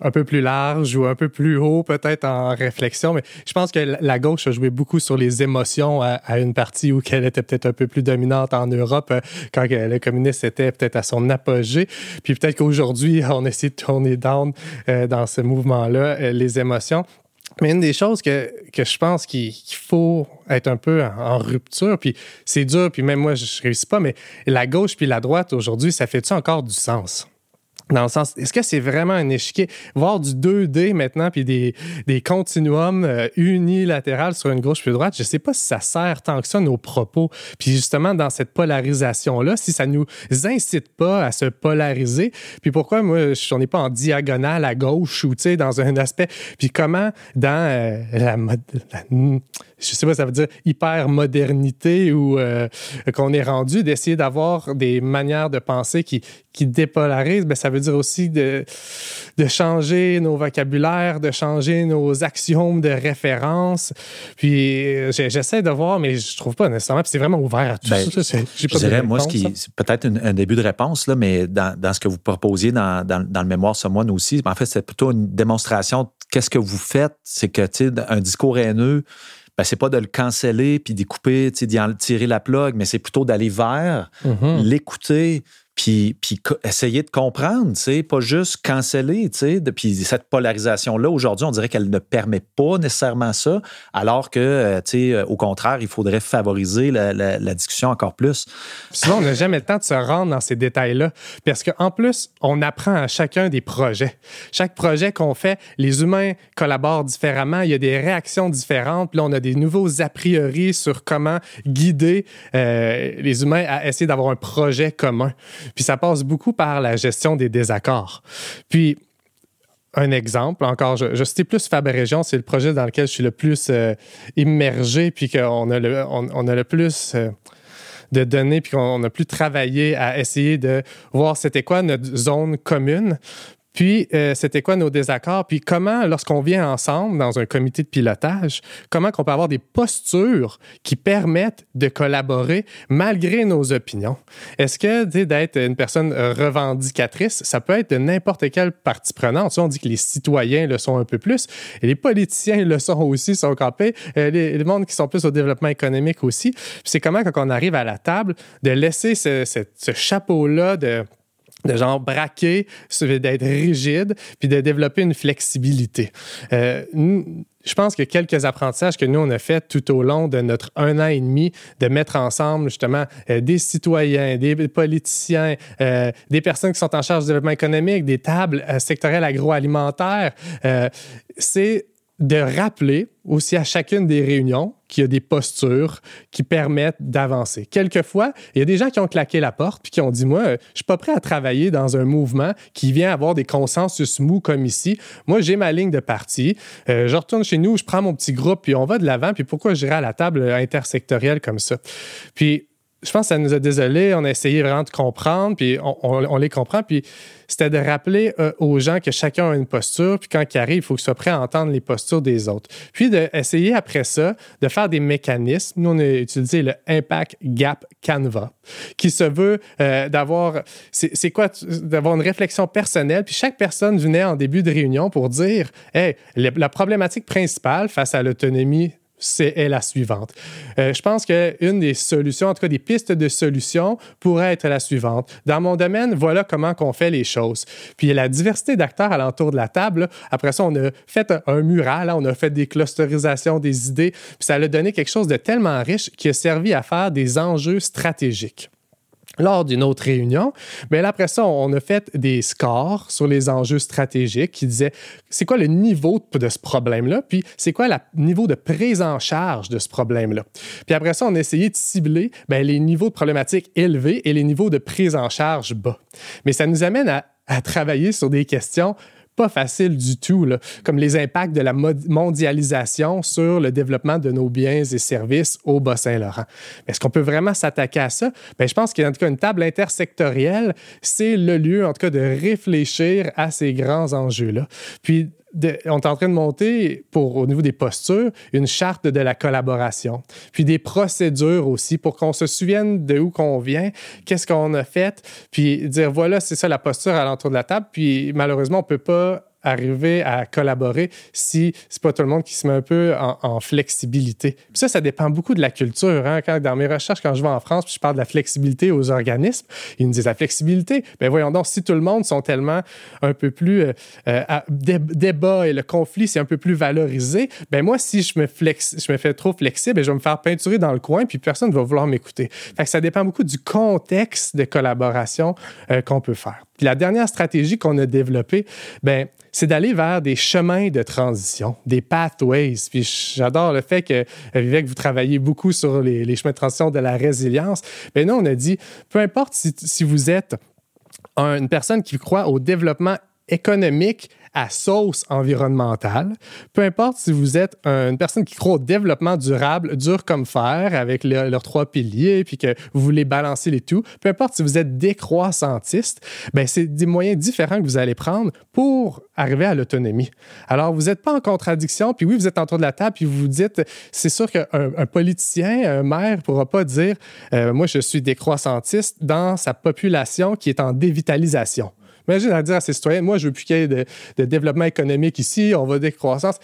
un peu plus large ou un peu plus haut, peut-être en réflexion. Mais je pense que la gauche a joué beaucoup sur les émotions à, une partie où qu'elle était peut-être un peu plus dominante en Europe euh, quand le communisme était peut-être à son apogée. Puis peut-être qu'aujourd'hui, on essaie de tourner down euh, dans ce mouvement-là euh, les émotions. Mais une des choses que, que je pense qu'il faut être un peu en, rupture, puis c'est dur, puis même moi, je réussis pas, mais la gauche puis la droite aujourd'hui, ça fait-tu encore du sens? Dans le sens, est-ce que c'est vraiment un échiquier? Voir du 2D maintenant, puis des, des continuums euh, unilatérales sur une gauche puis droite, je sais pas si ça sert tant que ça nos propos. Puis justement, dans cette polarisation-là, si ça nous incite pas à se polariser, puis pourquoi moi, je n'en ai pas en diagonale à gauche ou, tu sais, dans un aspect, puis comment dans euh, la, la, je sais pas, ça veut dire hyper modernité ou euh, qu'on est rendu d'essayer d'avoir des manières de penser qui, qui dépolarisent, ben, ça veut dire aussi de, de changer nos vocabulaires, de changer nos axiomes de référence. Puis j'essaie de voir, mais je trouve pas nécessairement. Puis c'est vraiment ouvert à tout ben, ça. je dirais, moi, ce qui, c'est peut-être un, début de réponse, là, mais dans, dans, ce que vous proposiez dans, dans, dans le mémoire Someone aussi, en fait, c'est plutôt une démonstration. Qu'est-ce que vous faites? C'est que, tu sais, un discours haineux, ben, c'est pas de le canceller puis d'y couper, d'y en tirer la plug, mais c'est plutôt d'aller vers, mm-hmm. l'écouter, puis, puis essayer de comprendre, pas juste canceller. Puis cette polarisation-là, aujourd'hui, on dirait qu'elle ne permet pas nécessairement ça, alors que, euh, au contraire, il faudrait favoriser la, discussion encore plus. Souvent, on n'a jamais le temps de se rendre dans ces détails-là, parce qu'en plus, on apprend à chacun des projets. Chaque projet qu'on fait, les humains collaborent différemment, il y a des réactions différentes, puis là, on a des nouveaux a priori sur comment guider euh, les humains à essayer d'avoir un projet commun. Puis ça passe beaucoup par la gestion des désaccords. Puis, un exemple, encore, je, citais plus Faber Région, c'est le projet dans lequel je suis le plus euh, immergé, puis qu'on a le, on, a le plus euh, de données, puis qu'on a plus travaillé à essayer de voir c'était quoi notre zone commune. Puis, euh, c'était quoi nos désaccords? Puis, comment, lorsqu'on vient ensemble dans un comité de pilotage, comment qu'on peut avoir des postures qui permettent de collaborer malgré nos opinions? Est-ce que d'être une personne revendicatrice, ça peut être de n'importe quelle partie prenante? on dit que les citoyens le sont un peu plus, et les politiciens le sont aussi, sont campés, euh, les, les mondes qui sont plus au développement économique aussi. Puis, c'est comment, quand on arrive à la table, de laisser ce, ce chapeau-là de de genre braquer, d'être rigide, puis de développer une flexibilité. Euh, je pense que quelques apprentissages que nous, on a fait tout au long de notre un an et demi de mettre ensemble justement euh, des citoyens, des politiciens, euh, des personnes qui sont en charge du développement économique, des tables sectorielles agroalimentaires, c'est de rappeler aussi à chacune des réunions qu'il y a des postures qui permettent d'avancer. Quelquefois, il y a des gens qui ont claqué la porte puis qui ont dit Moi, je suis pas prêt à travailler dans un mouvement qui vient avoir des consensus mous comme ici. Moi, j'ai ma ligne de parti. Euh, je retourne chez nous, je prends mon petit groupe puis on va de l'avant. Puis pourquoi j'irai à la table intersectorielle comme ça? Puis je pense que ça nous a désolé. On a essayé vraiment de comprendre, puis on, les comprend. Puis c'était de rappeler euh, aux gens que chacun a une posture, puis quand il arrive, il faut qu'il soit prêt à entendre les postures des autres. Puis d'essayer après ça de faire des mécanismes. Nous, on a utilisé le Impact Gap Canva, qui se veut euh, d'avoir, c'est quoi, d'avoir une réflexion personnelle. Puis chaque personne venait en début de réunion pour dire, hey, la problématique principale face à l'autonomie c'est la suivante. Euh, je pense qu'une des solutions, en tout cas des pistes de solutions, pourrait être la suivante. Dans mon domaine, voilà comment on fait les choses. Puis la diversité d'acteurs alentour de la table. Après ça, on a fait un, mural, on a fait des clusterisations des idées, puis ça a donné quelque chose de tellement riche qui a servi à faire des enjeux stratégiques lors d'une autre réunion. Mais là, après ça, on a fait des scores sur les enjeux stratégiques qui disaient c'est quoi le niveau de ce problème-là, puis c'est quoi le niveau de prise en charge de ce problème-là? Puis après ça, on a essayé de cibler ben, les niveaux de problématiques élevés et les niveaux de prise en charge bas. Mais ça nous amène à, à travailler sur des questions pas facile du tout, là, comme les impacts de la mondialisation sur le développement de nos biens et services au Bas-Saint-Laurent. Est-ce qu'on peut vraiment s'attaquer à ça? Bien, je pense qu'en tout cas, une table intersectorielle, c'est le lieu, en tout cas, de réfléchir à ces grands enjeux-là. Puis, on est en train de monter, pour, au niveau des postures, une charte de la collaboration, puis des procédures aussi pour qu'on se souvienne de où qu'on vient, qu'est-ce qu'on a fait, puis dire voilà, c'est ça la posture à l'entour de la table. Puis malheureusement, on ne peut pas arriver à collaborer si c'est pas tout le monde qui se met un peu en, flexibilité. Puis ça, ça dépend beaucoup de la culture. Hein. Quand, dans mes recherches, quand je vais en France, puis je parle de la flexibilité aux organismes, ils me disent la flexibilité. Ben voyons donc, si tout le monde sont tellement un peu plus euh, euh débat et le conflit, c'est un peu plus valorisé, ben moi, si je me, flex, je me fais trop flexible, je vais me faire peinturer dans le coin, puis personne ne va vouloir m'écouter. Ça dépend beaucoup du contexte de collaboration euh, qu'on peut faire. Puis la dernière stratégie qu'on a développée, ben, c'est d'aller vers des chemins de transition, des pathways. Puis j'adore le fait que, euh, Vivek, vous travaillez beaucoup sur les, chemins de transition de la résilience. Mais nous, on a dit, peu importe si, si vous êtes une personne qui croit au développement économique à sauce environnementale. Peu importe si vous êtes une personne qui croit au développement durable, dur comme fer, avec leurs trois piliers, puis que vous voulez balancer les tout, peu importe si vous êtes décroissantiste, ben c'est des moyens différents que vous allez prendre pour arriver à l'autonomie. Alors, vous n'êtes pas en contradiction, puis oui, vous êtes autour de la table, puis vous vous dites, c'est sûr qu'un un politicien, un maire ne pourra pas dire, euh, moi, je suis décroissantiste dans sa population qui est en dévitalisation Imagine à dire à ses citoyens, moi, je veux plus qu'il y ait de, développement économique ici, on va décroissance.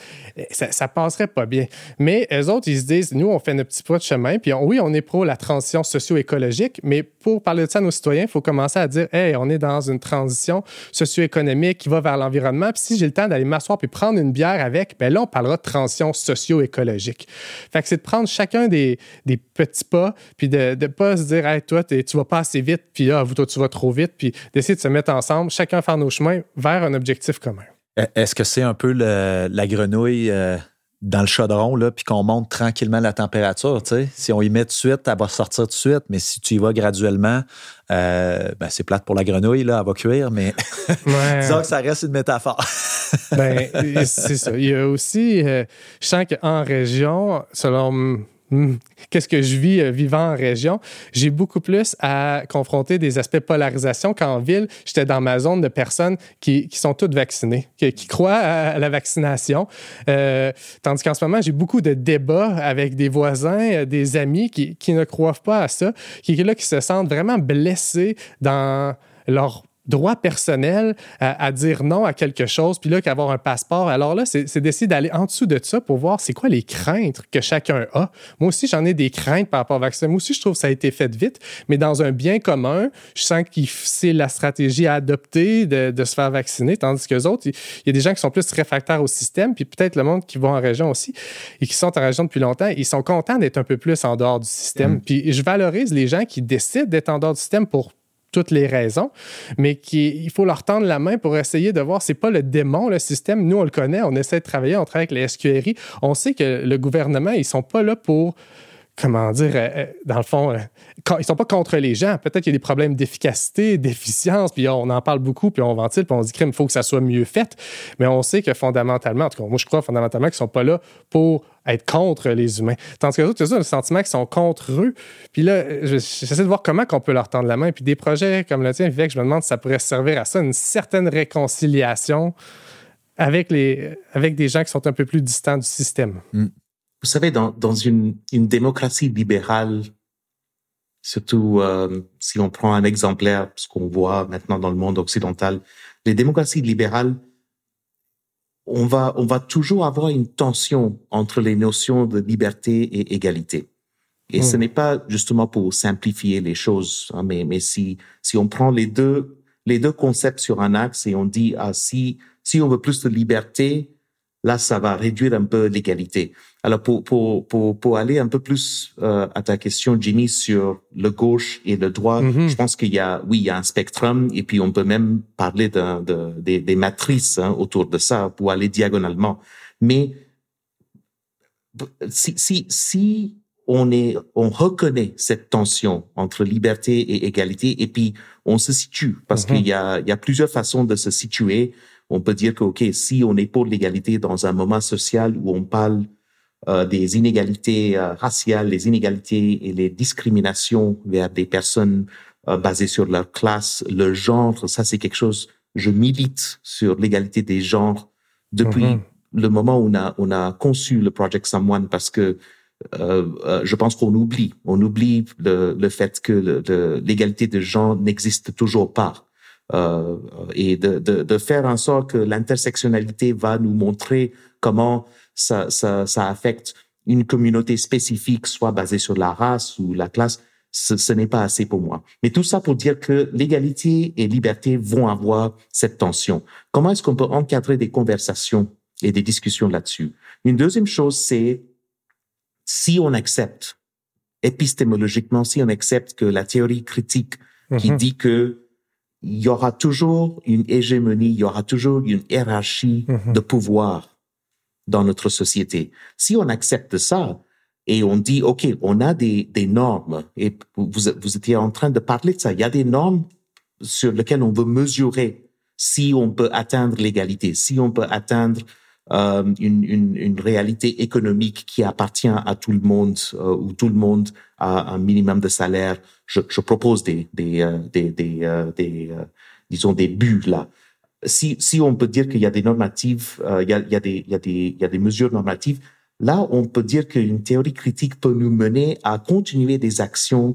Ça, ça passerait pas bien. Mais eux autres, ils se disent, nous, on fait notre petit pas de chemin, puis oui, on est pro la transition socio-écologique, mais pour parler de ça à nos citoyens, il faut commencer à dire, hey, on est dans une transition socio-économique qui va vers l'environnement, puis si j'ai le temps d'aller m'asseoir puis prendre une bière avec, ben là, on parlera de transition socio-écologique. Fait que c'est de prendre chacun des, des petits pas, puis de ne pas se dire, hey, toi, tu vas pas assez vite, puis là, toi, tu vas trop vite, puis d'essayer de se mettre ensemble, chacun faire nos chemins vers un objectif commun. Est-ce que c'est un peu la grenouille euh, dans le chaudron, là, puis qu'on monte tranquillement la température? Si on y met tout de suite, elle va sortir tout de suite, mais si tu y vas graduellement, euh, ben, c'est plate pour la grenouille, là, elle va cuire, mais disons que ça reste une métaphore. ben, c'est ça. Il y a aussi, euh, je sens qu'en région, selon. Qu'est-ce que je vis euh, vivant en région, j'ai beaucoup plus à confronter des aspects polarisation qu'en ville, j'étais dans ma zone de personnes qui, sont toutes vaccinées, qui, croient à, la vaccination. Euh, tandis qu'en ce moment, j'ai beaucoup de débats avec des voisins, euh, des amis qui, qui ne croient pas à ça, qui, là, qui se sentent vraiment blessés dans leur droit personnel à, dire non à quelque chose, puis là, qu'avoir un passeport. Alors là, c'est d'essayer d'aller en dessous de ça pour voir c'est quoi les craintes que chacun a. Moi aussi, j'en ai des craintes par rapport au vaccin. Moi aussi, je trouve que ça a été fait vite, mais dans un bien commun, je sens que c'est la stratégie à adopter de, se faire vacciner, tandis que les autres, il y a des gens qui sont plus réfractaires au système, puis peut-être le monde qui va en région aussi et qui sont en région depuis longtemps, ils sont contents d'être un peu plus en dehors du système. Mm. Puis je valorise les gens qui décident d'être en dehors du système pour toutes les raisons, mais il faut leur tendre la main pour essayer de voir, c'est pas le démon, le système, nous on le connaît, on essaie de travailler, on travaille avec les SQRI, on sait que le gouvernement, ils sont pas là pour comment dire, euh, euh, dans le fond, euh, ils sont pas contre les gens. Peut-être qu'il y a des problèmes d'efficacité, d'efficience, puis on en parle beaucoup, puis on ventile, puis on dit qu'il faut que ça soit mieux fait. Mais on sait que fondamentalement, en tout cas, moi je crois fondamentalement qu'ils sont pas là pour être contre les humains. Tandis que les autres, ils le sentiment qu'ils sont contre eux. Puis là, j'essaie de voir comment on peut leur tendre la main. Puis des projets comme le tien, que je me demande si ça pourrait servir à ça, une certaine réconciliation avec des gens qui sont un peu plus distants du système. Mm. Vous savez, dans, dans une, une démocratie libérale, surtout euh, si on prend un exemplaire, ce qu'on voit maintenant dans le monde occidental, les démocraties libérales, on va, on va toujours avoir une tension entre les notions de liberté et égalité. Et ce hmm. n'est pas justement pour simplifier les choses, hein, mais, mais si, si on prend les deux, les deux concepts sur un axe et on dit, ah, si, si on veut plus de liberté, là, ça va réduire un peu l'égalité. Alors, pour, pour, pour, pour aller un peu plus euh, à ta question, Jimmy, sur le gauche et le droit, mm-hmm. je pense qu'il y a, oui, il y a un spectrum, et puis on peut même parler de, de, des, des matrices hein, autour de ça pour aller diagonalement. Mais si, si, si on est, on reconnaît cette tension entre liberté et égalité, et puis on se situe, parce mm-hmm. qu'il y a, il y a plusieurs façons de se situer on peut dire que, OK, si on est pour l'égalité dans un moment social où on parle euh, des inégalités euh, raciales, les inégalités et les discriminations vers des personnes euh, basées sur leur classe, le genre, ça c'est quelque chose, je milite sur l'égalité des genres depuis mm-hmm. le moment où on a, on a conçu le Project Someone parce que je pense qu'on oublie, on oublie le, le fait que l'égalité de genre n'existe toujours pas. Euh, et de, de, de, faire en sorte que l'intersectionnalité va nous montrer comment ça, ça, ça affecte une communauté spécifique, soit basée sur la race ou la classe, ce, ce n'est pas assez pour moi. Mais tout ça pour dire que l'égalité et liberté vont avoir cette tension. Comment est-ce qu'on peut encadrer des conversations et des discussions là-dessus? Une deuxième chose, c'est si on accepte épistémologiquement, si on accepte que la théorie critique qui mm-hmm. dit que il y aura toujours une hégémonie, il y aura toujours une hiérarchie mhm. de pouvoir dans notre société. Si on accepte ça et on dit, OK, on a des, des normes, et vous, vous étiez en train de parler de ça, il y a des normes sur lesquelles on veut mesurer si on peut atteindre l'égalité, si on peut atteindre euh, une, une, une, réalité économique qui appartient à tout le monde, euh, où tout le monde a un minimum de salaire. Je, je propose des, des, euh, des, des, euh, des disons, des buts là. Si, si on peut dire qu'il y a des normatives, il, y a, il, y a des, il, y a des, il y a des mesures normatives, là, on peut dire qu'une théorie critique peut nous mener à continuer des actions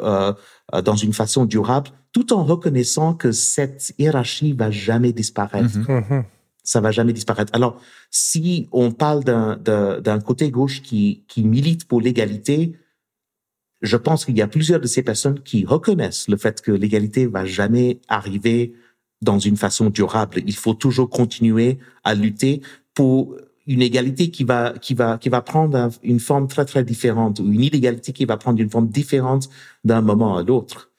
euh, euh, dans une façon durable, tout en reconnaissant que cette hiérarchie va jamais disparaître. Mm-hmm. Mm-hmm. Ça va jamais disparaître. Alors, si on parle d'un côté gauche qui, qui milite pour l'égalité, je pense qu'il y a plusieurs de ces personnes qui reconnaissent le fait que l'égalité va jamais arriver dans une façon durable. Il faut toujours continuer à lutter pour une égalité qui va qui va qui va prendre une forme très très différente ou une inégalité qui va prendre une forme différente d'un moment à l'autre.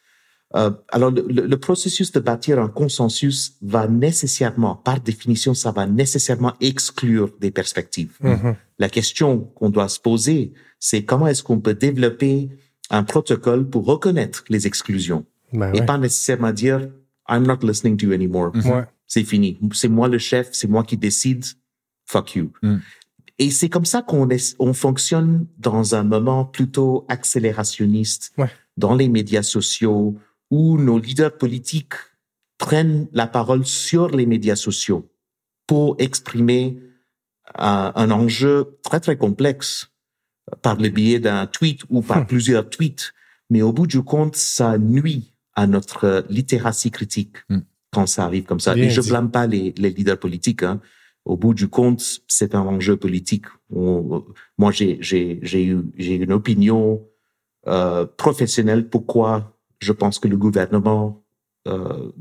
Euh, alors le, le, processus de bâtir un consensus va nécessairement, par définition, ça va nécessairement exclure des perspectives. Mm-hmm. La question qu'on doit se poser, c'est comment est-ce qu'on peut développer un protocole pour reconnaître les exclusions ben et ouais. pas nécessairement dire I'm not listening to you anymore. Ouais. C'est fini. C'est moi le chef, c'est moi qui décide. Fuck you. Mm. Et c'est comme ça qu'on est, on fonctionne dans un moment plutôt accélérationniste Ouais. dans les médias sociaux où nos leaders politiques prennent la parole sur les médias sociaux pour exprimer un, un enjeu très très complexe par le biais d'un tweet ou par Hmm. plusieurs tweets. Mais au bout du compte, ça nuit à notre littératie critique Hmm. quand ça arrive comme ça. Bien Et je blâme pas les, les leaders politiques. Hein. Au bout du compte, c'est un enjeu politique. On- moi, j'ai j'ai j'ai eu j'ai une opinion euh, professionnelle. Pourquoi je pense que le gouvernement euh,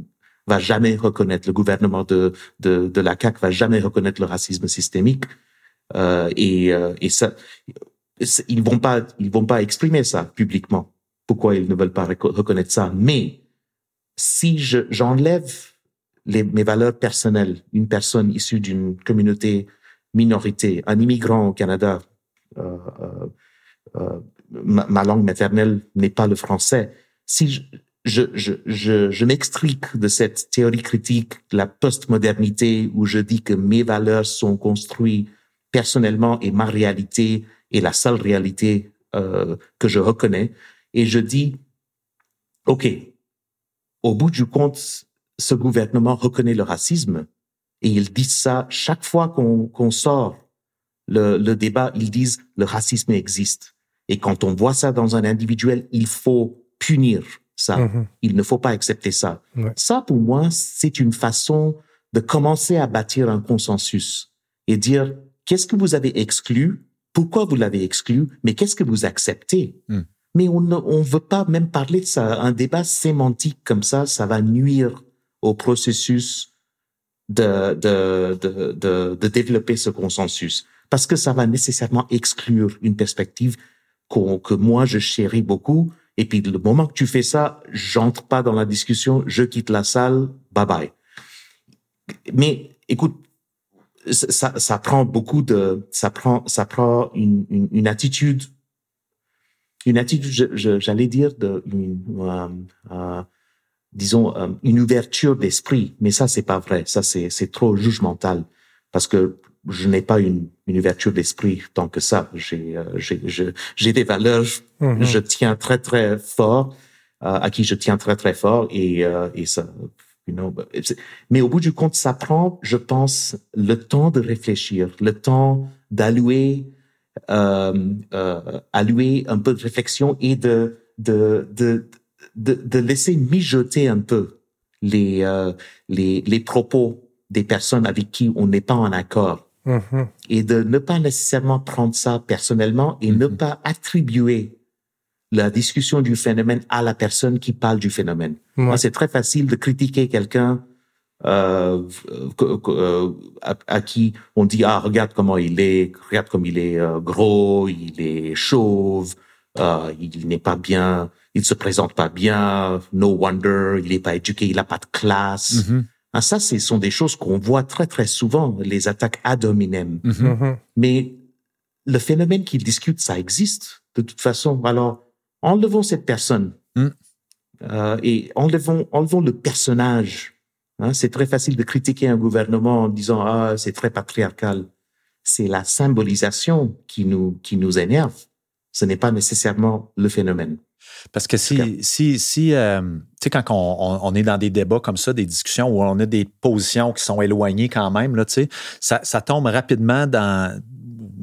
va jamais reconnaître le gouvernement de de de la CAC va jamais reconnaître le racisme systémique. Euh, et euh, et ça ils vont pas ils vont pas exprimer ça publiquement pourquoi ils ne veulent pas reco- reconnaître ça mais si je j'enlève les, mes valeurs personnelles une personne issue d'une communauté minorité un immigrant au Canada euh, euh, euh, ma langue maternelle n'est pas le français si je je, je, je, m'extrique de cette théorie critique de la postmodernité où je dis que mes valeurs sont construites personnellement et ma réalité est la seule réalité euh, que je reconnais. Et je dis, OK, au bout du compte, ce gouvernement reconnaît le racisme et ils disent ça chaque fois qu'on qu'on sort le, le débat, ils disent le racisme existe. Et quand on voit ça dans un individuel, il faut punir ça. Mhm. Il ne faut pas accepter ça. Ouais. Ça, pour moi, c'est une façon de commencer à bâtir un consensus et dire qu'est-ce que vous avez exclu, pourquoi vous l'avez exclu, mais qu'est-ce que vous acceptez? Hmm. Mais on ne on veut pas même parler de ça. Un débat sémantique comme ça, ça va nuire au processus de, de, de, de, de développer ce consensus parce que ça va nécessairement exclure une perspective qu'on- que moi je chéris beaucoup. Et puis le moment que tu fais ça, j'entre pas dans la discussion, je quitte la salle, bye bye. Mais écoute, ça, ça prend beaucoup de, ça prend, ça prend une, une, une attitude, une attitude, j'allais dire de, une, euh, euh, disons, euh, une ouverture d'esprit. Mais ça, c'est pas vrai. Ça, c'est, c'est trop jugemental parce que je n'ai pas une, une ouverture d'esprit tant que ça. J'ai, euh, j'ai, des valeurs Mhm. je tiens très très fort euh, à qui je tiens très très fort et euh, et ça you know, but it's- mais au bout du compte ça prend je pense le temps de réfléchir le temps d'allouer euh, euh, allouer un peu de réflexion et de de de de, de laisser mijoter un peu les euh, les les propos des personnes avec qui on n'est pas en accord Mhm. et de ne pas nécessairement prendre ça personnellement et ne Mhm. pas attribuer la discussion du phénomène à la personne qui parle du phénomène. Ouais. C'est très facile de critiquer quelqu'un euh, euh, à, à qui on dit ah regarde comment il est, regarde comme il est euh, gros, il est chauve, euh, il n'est pas bien, il se présente pas bien, no wonder, il n'est pas éduqué, il n'a pas de classe. Mhm. Ah, ça, ce sont des choses qu'on voit très très souvent, les attaques ad hominem. Mhm. Mhm. Mais le phénomène qu'ils discutent, ça existe de toute façon. Alors, enlevons cette personne Mm. euh, et enlevons, enlevons le personnage. Hein, c'est très facile de critiquer un gouvernement en disant ah c'est très patriarcal. C'est la symbolisation qui nous qui nous énerve. Ce n'est pas nécessairement le phénomène. Parce que si, si, si euh, tu sais, quand on, on- on est dans des débats comme ça, des discussions où on a des positions qui sont éloignées quand même, là, tu sais, ça, ça tombe rapidement dans,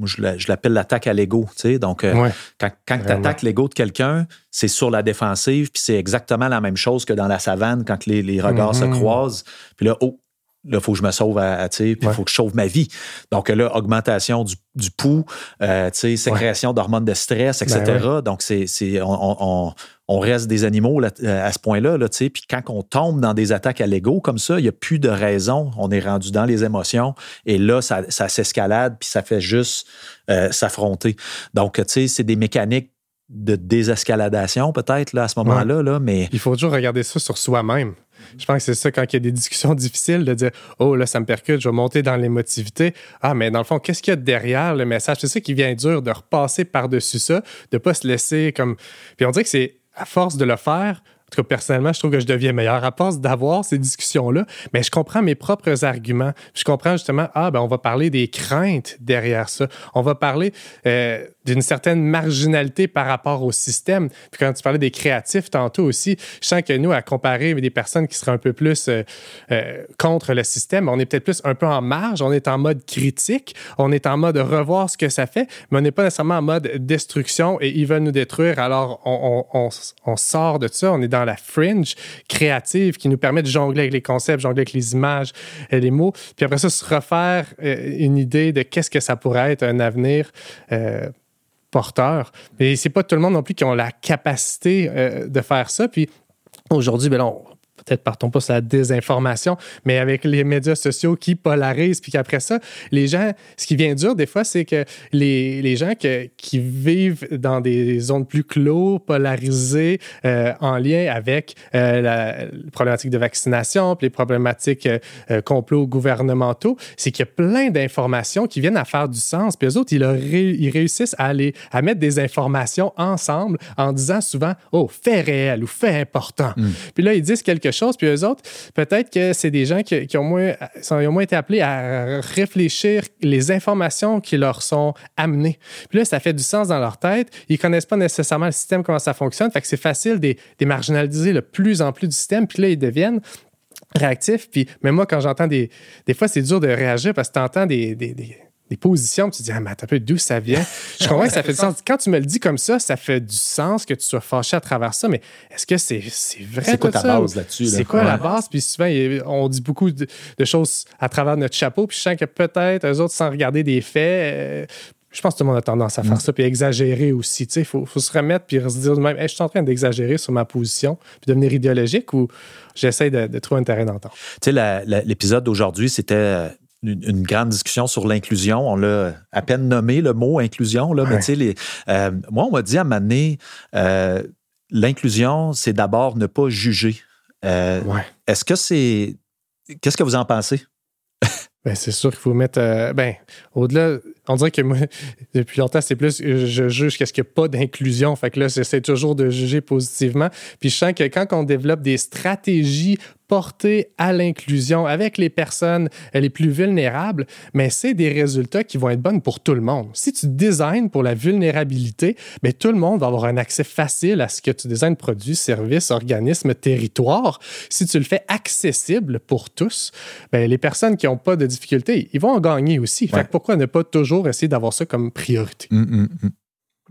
je l'appelle l'attaque à l'ego. Tu sais? Donc, euh, quand, quand tu attaques l'ego de quelqu'un, c'est sur la défensive, puis c'est exactement la même chose que dans la savane quand les, les regards se mhm. croisent. Puis là, oh, Là, il faut que je me sauve à, puis il faut que je sauve ma vie. Donc là, augmentation du, du pouls, euh, sécrétion d'hormones de stress, etc. Ben Donc, c'est, on, on, reste des animaux euh, à ce point-là. Là, puis quand on tombe dans des attaques à l'ego comme ça, il n'y a plus de raison. On est rendu dans les émotions. Et là, ça, ça s'escalade, puis ça fait juste euh, s'affronter. Donc, tu sais, c'est des mécaniques de désescaladation peut-être là, à ce moment-là, là, mais... Il faut toujours regarder ça sur soi-même. Je pense que c'est ça quand il y a des discussions difficiles de dire Oh, là, ça me percute, je vais monter dans l'émotivité. Ah, mais dans le fond, qu'est-ce qu'il y a derrière le message? C'est ça qui vient dur de repasser par-dessus ça, de ne pas se laisser comme. Puis on dirait que c'est à force de le faire, en tout cas, personnellement, je trouve que je deviens meilleur à force d'avoir ces discussions-là, mais je comprends mes propres arguments. Je comprends justement, ah, ben, on va parler des craintes derrière ça. On va parler euh, d'une certaine marginalité par rapport au système. Puis quand tu parlais des créatifs tantôt aussi, je sens que nous, à comparer avec des personnes qui seraient un peu plus euh, euh, contre le système, on est peut-être plus un peu en marge, on est en mode critique, on est en mode revoir ce que ça fait, mais on n'est pas nécessairement en mode destruction et ils veulent nous détruire. Alors, on, sort de ça, on est dans la fringe créative qui nous permet de jongler avec les concepts, jongler avec les images, et les mots, puis après ça, se refaire euh, une idée de qu'est-ce que ça pourrait être un avenir. Porteur. Mais c'est pas tout le monde non plus qui ont la capacité euh, de faire ça. Puis aujourd'hui, ben on, peut-être partons pas sur la désinformation, mais avec les médias sociaux qui polarisent, puis qu'après ça, les gens, ce qui vient dur des fois, c'est que les, les gens qui vivent dans des zones plus clos, polarisées, euh, en lien avec euh, la, problématique de vaccination, puis les problématiques euh, complots gouvernementaux, c'est qu'il y a plein d'informations qui viennent à faire du sens, puis eux autres, ils, ils réussissent à, aller, à mettre des informations ensemble en disant souvent, oh, fait réel ou fait important. Hmm. Puis là, ils disent quelque chose. Puis eux autres, peut-être que c'est des gens qui, ont, moins, moins été appelés à réfléchir les informations qui leur sont amenées. Puis là, ça fait du sens dans leur tête. Ils connaissent pas nécessairement le système, comment ça fonctionne. Fait que c'est facile de, marginaliser le plus en plus du système. Puis là, ils deviennent réactifs. Puis même moi, quand j'entends des... Des fois, c'est dur de réagir parce que tu entends des positions, tu te dis, ah, mais un peu d'où ça vient? Je comprends que ça fait du sens. Quand tu me le dis comme ça, ça fait du sens que tu sois fâché à travers ça, mais est-ce que c'est vrai? C'est quoi ta base là-dessus? C'est quoi la base? Puis souvent, on dit beaucoup de, choses à travers notre chapeau, puis je sens que peut-être eux autres, sans regarder des faits, euh, je pense que tout le monde a tendance à faire mm. ça, puis exagérer aussi. Il faut, faut, se remettre, puis se dire même, je suis en train d'exagérer sur ma position, puis devenir idéologique, ou j'essaie de, trouver un terrain d'entente? Tu sais, l'épisode d'aujourd'hui, c'était euh, une, grande discussion sur l'inclusion. On l'a à peine nommé le mot inclusion, là, mais tu sais, les, euh, moi, on m'a dit à un euh, l'inclusion, c'est d'abord ne pas juger. Euh, est-ce que c'est. Qu'est-ce que vous en pensez? ben, c'est sûr qu'il faut mettre. ben, au-delà, on dirait que moi, depuis longtemps, c'est plus je juge qu'est-ce qu'il n'y a pas d'inclusion. Fait que là, c'est toujours de juger positivement. Puis je sens que quand on développe des stratégies porter à l'inclusion avec les personnes les plus vulnérables, mais c'est des résultats qui vont être bons pour tout le monde. Si tu designs pour la vulnérabilité, mais tout le monde va avoir un accès facile à ce que tu designes, produits, services, organismes, territoires. Si tu le fais accessible pour tous, bien, les personnes qui n'ont pas de difficultés, ils vont en gagner aussi. Fait pourquoi ne pas toujours essayer d'avoir ça comme priorité? Hum, hum, hum.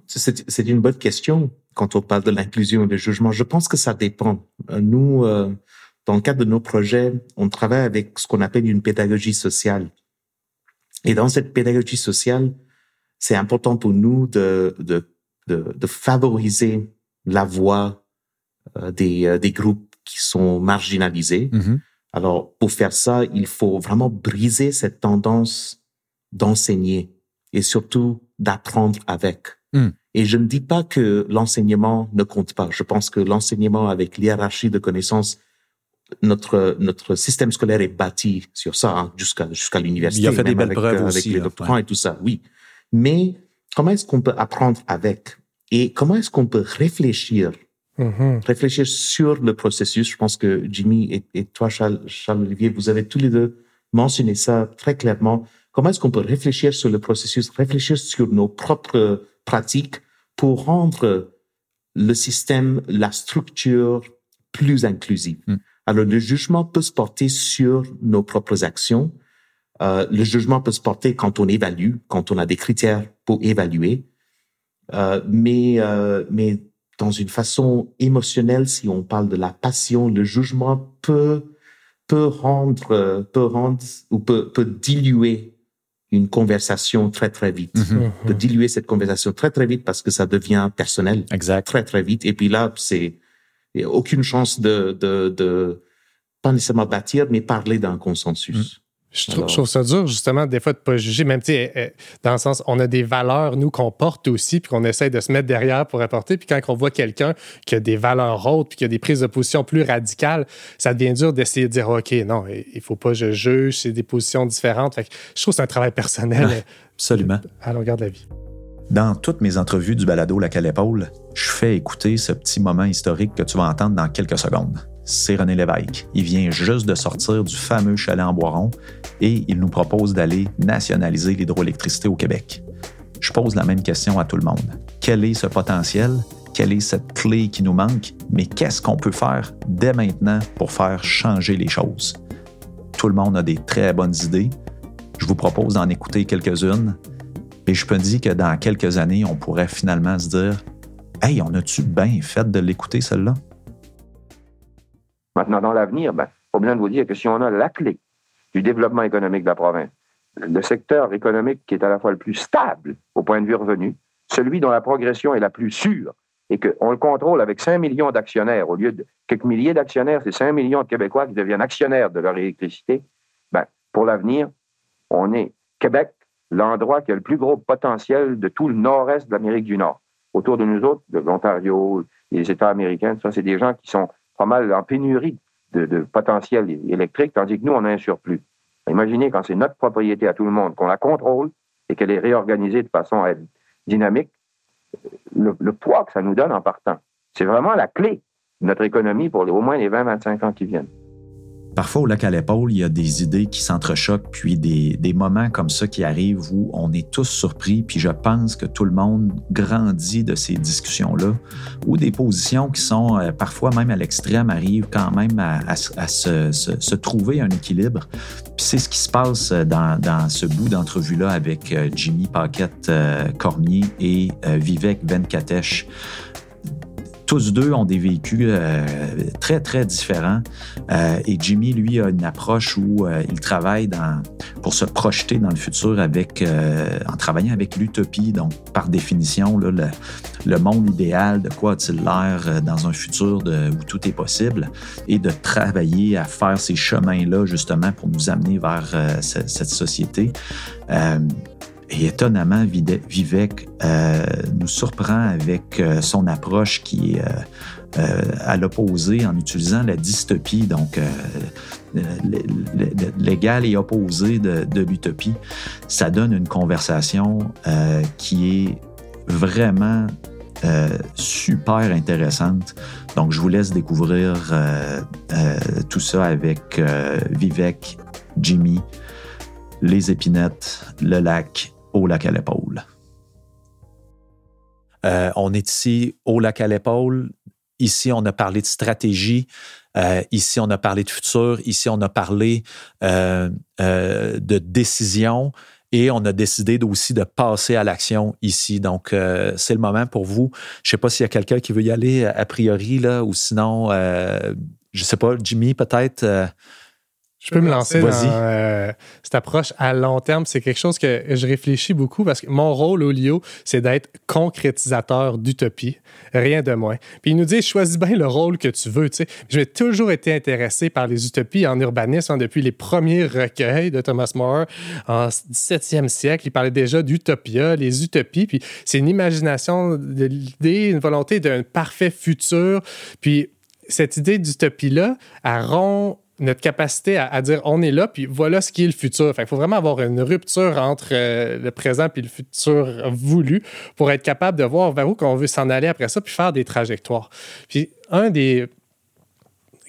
C'est une bonne question quand on parle de l'inclusion et du jugement. Je pense que ça dépend. Euh, nous, euh, dans le cadre de nos projets, on travaille avec ce qu'on appelle une pédagogie sociale. Et dans cette pédagogie sociale, c'est important pour nous de, de, de, de favoriser la voix euh, des, euh, des groupes qui sont marginalisés. Mm-hmm. Alors, pour faire ça, il faut vraiment briser cette tendance d'enseigner et surtout d'apprendre avec. Mm. Et je ne dis pas que l'enseignement ne compte pas. Je pense que l'enseignement avec l'hierarchie de connaissances notre notre système scolaire est bâti sur ça hein, jusqu'à jusqu'à l'université. Il a fait des belles avec, preuves euh, aussi, avec les doctorants et tout ça, oui. Mais comment est-ce qu'on peut apprendre avec? Et comment est-ce qu'on peut réfléchir? Mm-hmm. réfléchir sur le processus? Je pense que Jimmy et, et toi, Charles, Charles Olivier, vous avez tous les deux mentionné ça très clairement. Comment est-ce qu'on peut réfléchir sur le processus, réfléchir sur nos propres pratiques pour rendre le système, la structure plus inclusive? Mm. Alors, le jugement peut se porter sur nos propres actions, Euh, le jugement peut se porter quand on évalue, quand on a des critères pour évaluer, euh, mais euh, mais dans une façon émotionnelle, si on parle de la passion, le jugement peut peut rendre peut rendre ou peut peut diluer une conversation très très vite. Mhm. Peut diluer cette conversation très très vite parce que ça devient personnel Exact. très très vite. Et puis là, c'est a aucune chance de de de pas nécessairement bâtir, mais parler d'un consensus. Je trouve, Alors- je trouve ça dur, justement, des fois, de pas juger. Même, euh, dans le sens, on a des valeurs, nous, qu'on porte aussi, puis qu'on essaie de se mettre derrière pour apporter. Puis quand on voit quelqu'un qui a des valeurs autres, puis qui a des prises de position plus radicales, ça devient dur d'essayer de dire, OK, non, il faut pas que je juge, c'est des positions différentes. Fait que je trouve que c'est un travail personnel euh, Absolument. à longueur de la vie. Dans toutes mes entrevues du balado La à l'épaule, je fais écouter ce petit moment historique que tu vas entendre dans quelques secondes. C'est René Lévesque. Il vient juste de sortir du fameux chalet en Boiron et il nous propose d'aller nationaliser l'hydroélectricité au Québec. Je pose la même question à tout le monde. Quel est ce potentiel? Quelle est cette clé qui nous manque? Mais qu'est-ce qu'on peut faire dès maintenant pour faire changer les choses? Tout le monde a des très bonnes idées. Je vous propose d'en écouter quelques-unes et je peux dire que dans quelques années, on pourrait finalement se dire Hey, on a-tu bien fait de l'écouter, celle-là? Maintenant, dans l'avenir, ben, pas besoin de vous dire que si on a la clé du développement économique de la province, le secteur économique qui est à la fois le plus stable au point de vue revenu, celui dont la progression est la plus sûre, et qu'on le contrôle avec 5 millions d'actionnaires, au lieu de quelques milliers d'actionnaires, c'est 5 millions de Québécois qui deviennent actionnaires de leur électricité, ben, pour l'avenir, on est Québec, l'endroit qui a le plus gros potentiel de tout le nord-est de l'Amérique du Nord. Autour de nous autres, de l'Ontario, les États américains, ça, c'est des gens qui sont pas mal en pénurie de, potentiel électrique, tandis que nous, on a un surplus. Imaginez quand c'est notre propriété à tout le monde, qu'on la contrôle et qu'elle est réorganisée de façon dynamique, le, poids que ça nous donne en partant. C'est vraiment la clé de notre économie pour au moins les 20-25 ans qui viennent. Parfois, au lac à l'épaule, il y a des idées qui s'entrechoquent, puis des, des moments comme ça qui arrivent où on est tous surpris, puis je pense que tout le monde grandit de ces discussions-là, où des positions qui sont euh, parfois même à l'extrême arrivent quand même à, à se- se, se- trouver un équilibre. Puis c'est ce qui se passe dans, dans ce bout d'entrevue-là avec euh, Jimmy et euh, Vivek Venkatesh tous deux ont des véhicules euh, très, très différents. Euh, et Jimmy, lui, a une approche où euh, il travaille pour se projeter dans le futur avec, en travaillant avec l'utopie. Donc, par définition, le, monde idéal, de quoi a-t-il l'air dans un futur où tout est possible, et de travailler à faire ces chemins-là, justement, pour nous amener vers ce- cette société. Et étonnamment, Vivek euh, nous surprend avec euh, son approche qui est euh, à l'opposé en utilisant la dystopie, donc l'égal et opposé de, de l'utopie. Ça donne une conversation qui est vraiment super intéressante. Donc, je vous laisse découvrir tout ça avec Vivek, Jimmy, les épinettes, le lac, au lac à l'épaule. Euh, on est ici au lac à l'épaule. Ici, on a parlé de stratégie. Euh, ici, on a parlé de futur. Ici, on a parlé euh, de décision. Et on a décidé aussi de passer à l'action ici. Donc, c'est le moment pour vous. Je ne sais pas s'il y a quelqu'un qui veut y aller a priori, là, ou sinon, je ne sais pas, Jimmy, peut-être. Je peux me lancer dans euh, cette approche à long terme. C'est quelque chose que je réfléchis beaucoup parce que mon rôle au LIO, c'est d'être concrétisateur d'utopie, rien de moins. Puis il nous dit, choisis bien le rôle que tu veux. Tu sais. J'ai toujours été intéressé par les utopies en urbanisme hein, depuis les premiers recueils de Thomas More en 17e siècle. Il parlait déjà d'utopia, les utopies. Puis c'est une imagination de l'idée, une volonté d'un parfait futur. Puis cette idée d'utopie-là, elle rompt notre capacité à, dire on est là, puis voilà ce qui est le futur. Fait il faut vraiment avoir une rupture entre euh, le présent et le futur voulu pour être capable de voir vers où qu'on veut s'en aller après ça, puis faire des trajectoires. Puis un des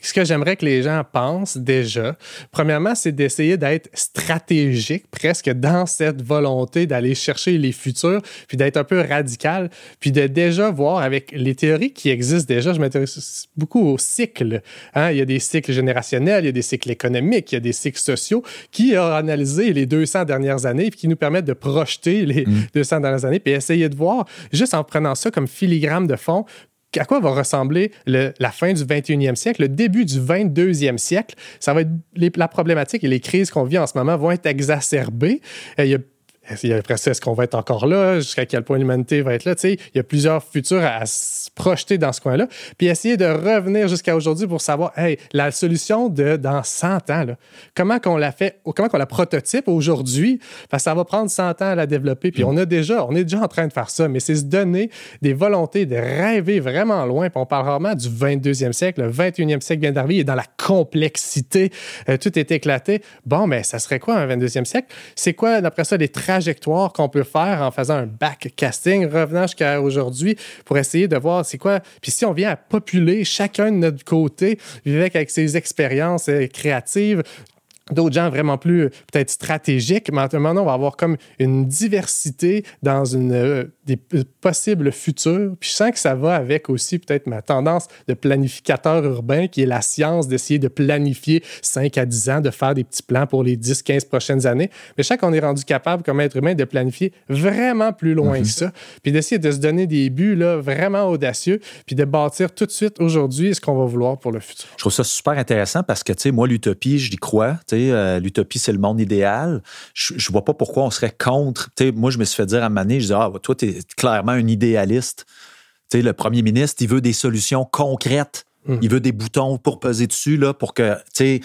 ce que j'aimerais que les gens pensent déjà, premièrement, c'est d'essayer d'être stratégique presque dans cette volonté d'aller chercher les futurs, puis d'être un peu radical, puis de déjà voir avec les théories qui existent déjà, je m'intéresse beaucoup aux cycles. Hein. Il y a des cycles générationnels, il y a des cycles économiques, il y a des cycles sociaux qui ont analysé les 200 dernières années, puis qui nous permettent de projeter les 200 mm. dernières années, puis essayer de voir, juste en prenant ça comme filigrane de fond, à quoi va ressembler la fin du 21e siècle, le début du 22e siècle? Ça va être la problématique et les crises qu'on vit en ce moment vont être exacerbées. Euh, après ça, est-ce qu'on va être encore là? Jusqu'à quel point l'humanité va être là? il y a plusieurs futurs à, se projeter dans ce coin-là. Puis essayer de revenir jusqu'à aujourd'hui pour savoir, hey, la solution de dans 100 ans, comment qu'on la fait, comment qu'on la prototype aujourd'hui? Parce que ça va prendre 100 ans à la développer. Puis mm. on a déjà, on est déjà en train de faire ça, mais c'est se donner des volontés de rêver vraiment loin. Puis on parle rarement du 22e siècle. Le 21e siècle vient d'arriver. Il est dans la complexité. Euh, tout est éclaté. Bon, mais ça serait quoi un 22e siècle? C'est quoi, d'après ça, les trajectoire qu'on peut faire en faisant un backcasting, revenant jusqu'à aujourd'hui pour essayer de voir c'est quoi. Puis si on vient à populer chacun de notre côté, vivre avec ses expériences euh, créatives, d'autres gens vraiment plus peut-être stratégiques. Mais maintenant, on va avoir comme une diversité dans une, euh, des possibles futurs. Puis je sens que ça va avec aussi peut-être ma tendance de planificateur urbain, qui est la science d'essayer de planifier 5 à 10 ans, de faire des petits plans pour les 10, 15 prochaines années. Mais je sens qu'on est rendu capable, comme être humain, de planifier vraiment plus loin que mhm. ça. Puis d'essayer de se donner des buts là, vraiment audacieux, puis de bâtir tout de suite aujourd'hui ce qu'on va vouloir pour le futur. Je trouve ça super intéressant parce que, tu sais, moi, l'utopie, je crois. Tu euh, l'utopie, c'est le monde idéal. Je, ne vois pas pourquoi on serait contre. moi, je me suis fait dire à moment je dis, ah, toi, tu es clairement un idéaliste. le premier ministre, il veut des solutions concrètes. Hmm. Il veut des boutons pour peser dessus, là, pour que, tu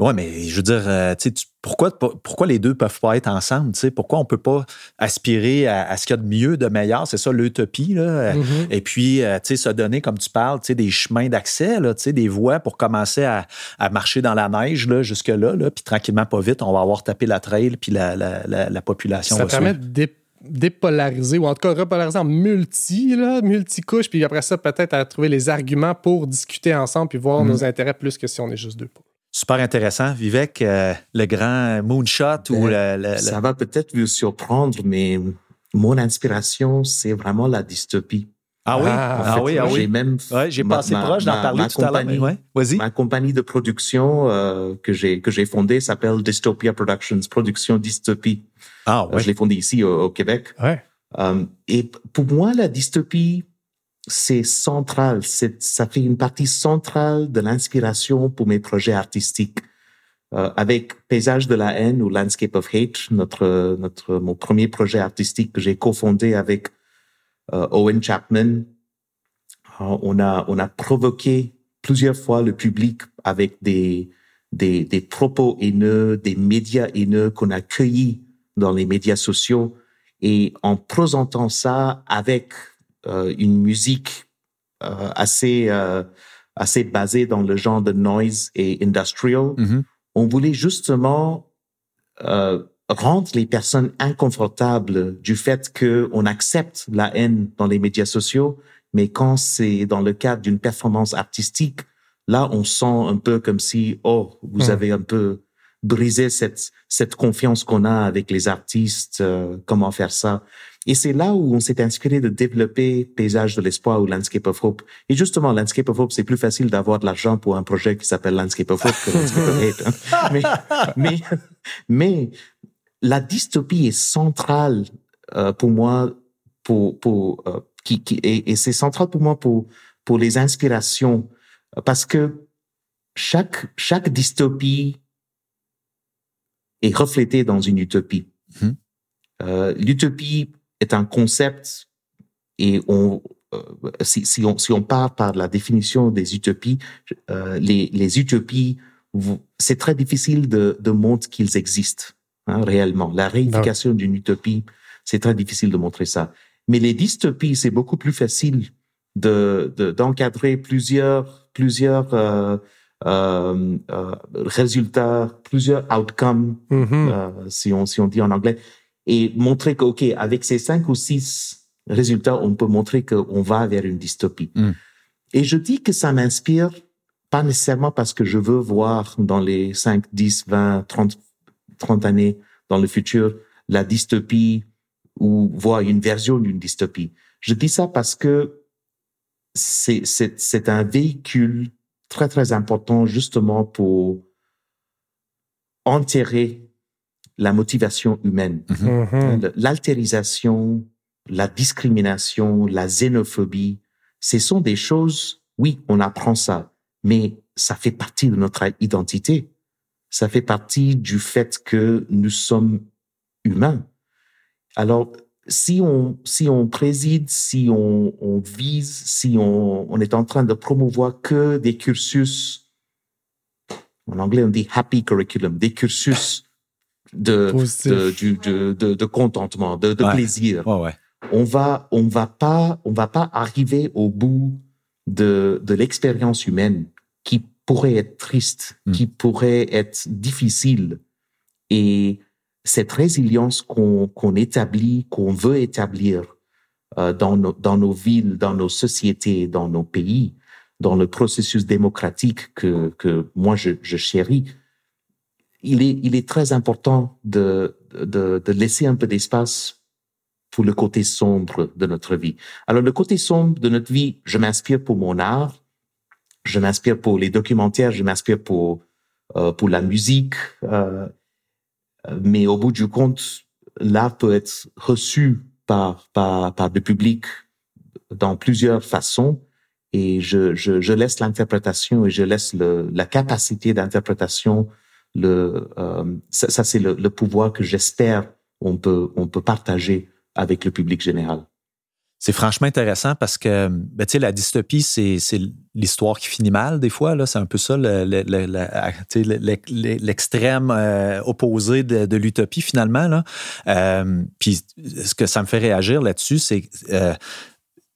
oui, mais je veux dire, euh, pourquoi, pourquoi les deux peuvent pas être ensemble? Pourquoi on peut pas aspirer à, ce qu'il y a de mieux, de meilleur? C'est ça l'utopie. Mm-hmm. Et puis, euh, se donner, comme tu parles, des chemins d'accès, des voies pour commencer à, marcher dans la neige jusque-là. Là, puis tranquillement, pas vite, on va avoir tapé la trail, puis la, la, population ça permet de dépolariser ou en tout cas repolariser en multi, là, multi-couches, puis après ça, peut-être à trouver les arguments pour discuter ensemble puis voir mm-hmm. nos intérêts plus que si on est juste deux. Super intéressant. Vivek, euh, le grand moonshot ou ben, le, Ça va peut-être vous surprendre, mais mon inspiration, c'est vraiment la dystopie. Ah oui, ah, ah oui, ah oui. J'ai même. Ouais, j'ai passé proche d'en parler tout à l'heure. Ouais. Vas-y. Ma compagnie de production euh, que j'ai que j'ai fondée s'appelle Dystopia Productions, production dystopie. Ah ouais. je l'ai fondée ici au, Québec. Ouais. Euh, et pour moi, la dystopie, c'est central, ça fait une partie centrale de l'inspiration pour mes projets artistiques. Euh, avec Paysage de la haine ou Landscape of Hate, notre, notre, mon premier projet artistique que j'ai cofondé avec euh, Owen Chapman, euh, on a, on a provoqué plusieurs fois le public avec des, des, des propos haineux, des médias haineux qu'on a cueillis dans les médias sociaux et en présentant ça avec une musique euh, assez euh, assez basée dans le genre de noise et industrial. Mm-hmm. On voulait justement rendre les personnes inconfortables du fait que on accepte la haine dans les médias sociaux, mais quand c'est dans le cadre d'une performance artistique, là, on sent un peu comme si, oh, vous mm. avez un peu brisé cette, cette confiance qu'on a avec les artistes, comment faire ça. Et c'est là où on s'est inspiré de développer Paysage de l'espoir ou Landscape of Hope. Et justement, Landscape of Hope, c'est plus facile d'avoir de l'argent pour un projet qui s'appelle Landscape of Hope que Landscape of Hate. Hein. Mais, mais, mais la dystopie est centrale euh, pour moi, pour, pour euh, qui, qui, et, et c'est central pour moi pour pour les inspirations, parce que chaque chaque dystopie est reflétée dans une utopie. Mmh. Euh, L'utopie est un concept et on, euh, si, si, on, si on part par la définition des utopies, euh, les, les utopies, c'est très difficile de, de montrer qu'ils existent hein, réellement. La réification d'une utopie, c'est très difficile de montrer ça. Mais les dystopies, c'est beaucoup plus facile de d'encadrer plusieurs plusieurs euh, euh, euh résultats, plusieurs outcomes, mm-hmm. si on si on dit en anglais et montrer que, OK, avec ces cinq ou six résultats, on peut montrer qu'on va vers une dystopie. Hmm. Et je dis que ça m'inspire pas nécessairement parce que je veux voir dans les 5, 10, 20, 30, 30 années dans le futur la dystopie ou voir une version d'une dystopie. Je dis ça parce que c'est, c'est, c'est un véhicule très, très important justement pour enterrer la motivation humaine. Mhm. L'altérisation, la discrimination, la xénophobie, ce sont des choses, oui, on apprend ça, mais ça fait partie de notre identité. Ça fait partie du fait que nous sommes humains. Alors, si on, si on préside, si on, on vise, si on, on est en train de promouvoir que des cursus, en anglais on dit happy curriculum, des cursus de, de, du- de, de, de contentement, de, de Ouais. plaisir, Ouais, ouais. on va, on va pas, on va pas arriver au bout de, de l'expérience humaine qui pourrait être triste, Mm. qui pourrait être difficile. Et cette résilience qu'on qu'on établit, qu'on veut établir euh, dans, nos, dans nos villes, dans nos sociétés, dans nos pays, dans le processus démocratique que, que moi je, je chéris, il est, il est très important de, de, de laisser un peu d'espace pour le côté sombre de notre vie. Alors le côté sombre de notre vie, je m'inspire pour mon art, je m'inspire pour les documentaires, je m'inspire pour euh, pour la musique, euh, mais au bout du compte, l'art peut être reçu par par par le public dans plusieurs façons et je je, je laisse l'interprétation et je laisse le, la capacité d'interprétation le euh, ça, c'est le, pouvoir que j'espère on peut on peut partager avec le public général. C'est franchement intéressant parce que ben, la dystopie, c'est l'histoire qui finit mal des fois. là. C'est un peu ça l'extrême opposé de, l'utopie finalement. Là. Euh, puis ce que ça me fait réagir là-dessus, c'est euh,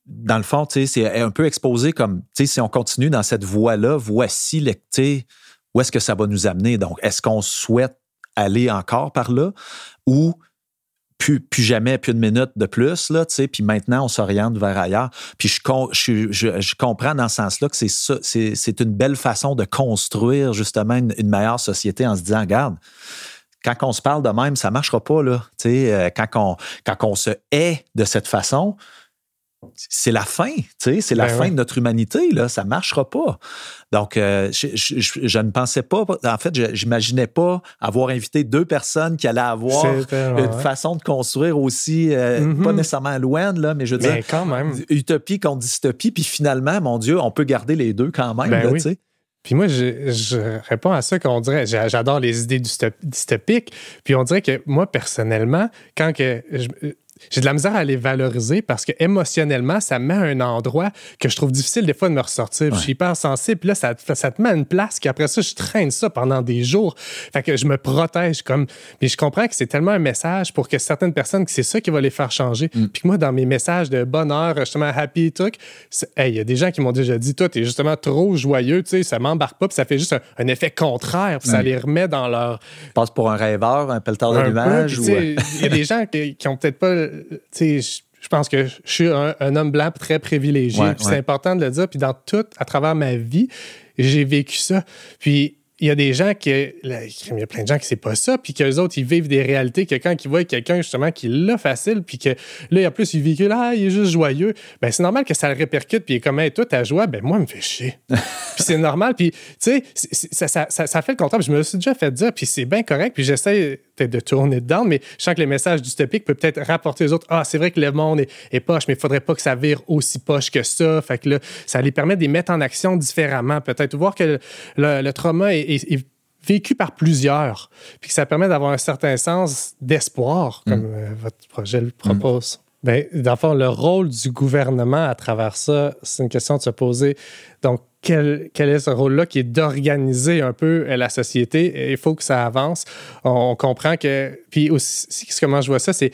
dans le fond, c'est un peu exposé comme si on continue dans cette voie-là, voici le, où est-ce que ça va nous amener? Donc, est-ce qu'on souhaite aller encore par là ou plus, jamais, plus une minute de plus, là, tu sais, puis maintenant, on s'oriente vers ailleurs. Puis je, com- je, je, je comprends dans ce sens-là que c'est ça, c'est, c'est une belle façon de construire justement une, meilleure société en se disant, regarde, quand on se parle de même, ça marchera pas, là. Tu sais, euh, quand on, quand on se hait de cette façon, c'est la fin, tu sais, c'est la Ben fin de notre humanité, là, ça marchera pas. Donc, euh, je, je- je- je ne pensais pas, en fait, je n'imaginais pas avoir invité deux personnes qui allaient avoir une ouais. façon de construire aussi, euh, Mhm. pas nécessairement loin, là, mais je veux Mais dire, quand même. utopie contre dystopie, puis finalement, mon Dieu, on peut garder les deux quand même, Ben là, oui. tu sais. Puis moi, je, je réponds à ça qu'on dirait, j'a- j'adore les idées dystop- dystopiques. Puis on dirait que moi, personnellement, quand que je- j'ai de la misère à les valoriser parce que émotionnellement, ça me met à un endroit que je trouve difficile des fois de me ressortir. Je suis hyper sensible. Puis là, ça, te- ça te met à une place qu'après ça, je traîne ça pendant des jours. Fait que je me protège comme. Puis je comprends que c'est tellement un message pour que certaines personnes, que c'est ça qui va les faire changer. Puis que moi, dans mes messages de bonheur, justement, happy truc, hey, il y a des gens qui m'ont déjà dit, toi, t'es justement trop joyeux, tu sais, ça m'embarque pas, puis ça fait juste un, un effet contraire, puis ça les remet dans leur, Passe pour un rêveur, un pelleteur de nuages. ou, euh, Il y a des gens qui, qui ont peut-être pas. Tu sais, Je pense que je suis un, un homme blanc très privilégié. Ouais, puis ouais. C'est important de le dire. Puis dans tout, à travers ma vie, j'ai vécu ça. Puis il y a des gens qui. là, Il y a plein de gens qui c'est pas ça. Puis qu'eux autres, ils vivent des réalités que quand ils voient quelqu'un justement qui l'a facile, puis que là, en plus, il véhicule, ah, il est juste joyeux. Ben c'est normal que ça le répercute. Puis il est comme, hey, toi, ta joie, ben moi, me fait chier. puis c'est normal. Puis, tu sais, ça, ça, ça, ça fait le contraire. Je me le suis déjà fait dire, puis c'est bien correct. Puis j'essaie peut-être de tourner dedans, mais je sens que le message dystopique peut peut-être rapporter aux autres Ah, c'est vrai que le monde est, est poche, mais il faudrait pas que ça vire aussi poche que ça. Fait que là, ça les permet de les mettre en action différemment, peut-être. Voir que le, le- le trauma est, est- est vécu par plusieurs, puis que ça permet d'avoir un certain sens d'espoir, comme euh, votre projet le propose. Ben, dans le fond, le rôle du gouvernement à travers ça, c'est une question de se poser. Donc, quel, quel est ce rôle-là qui est d'organiser un peu euh, la société? Il faut que ça avance. On, on comprend que. Puis aussi, comment je vois ça, c'est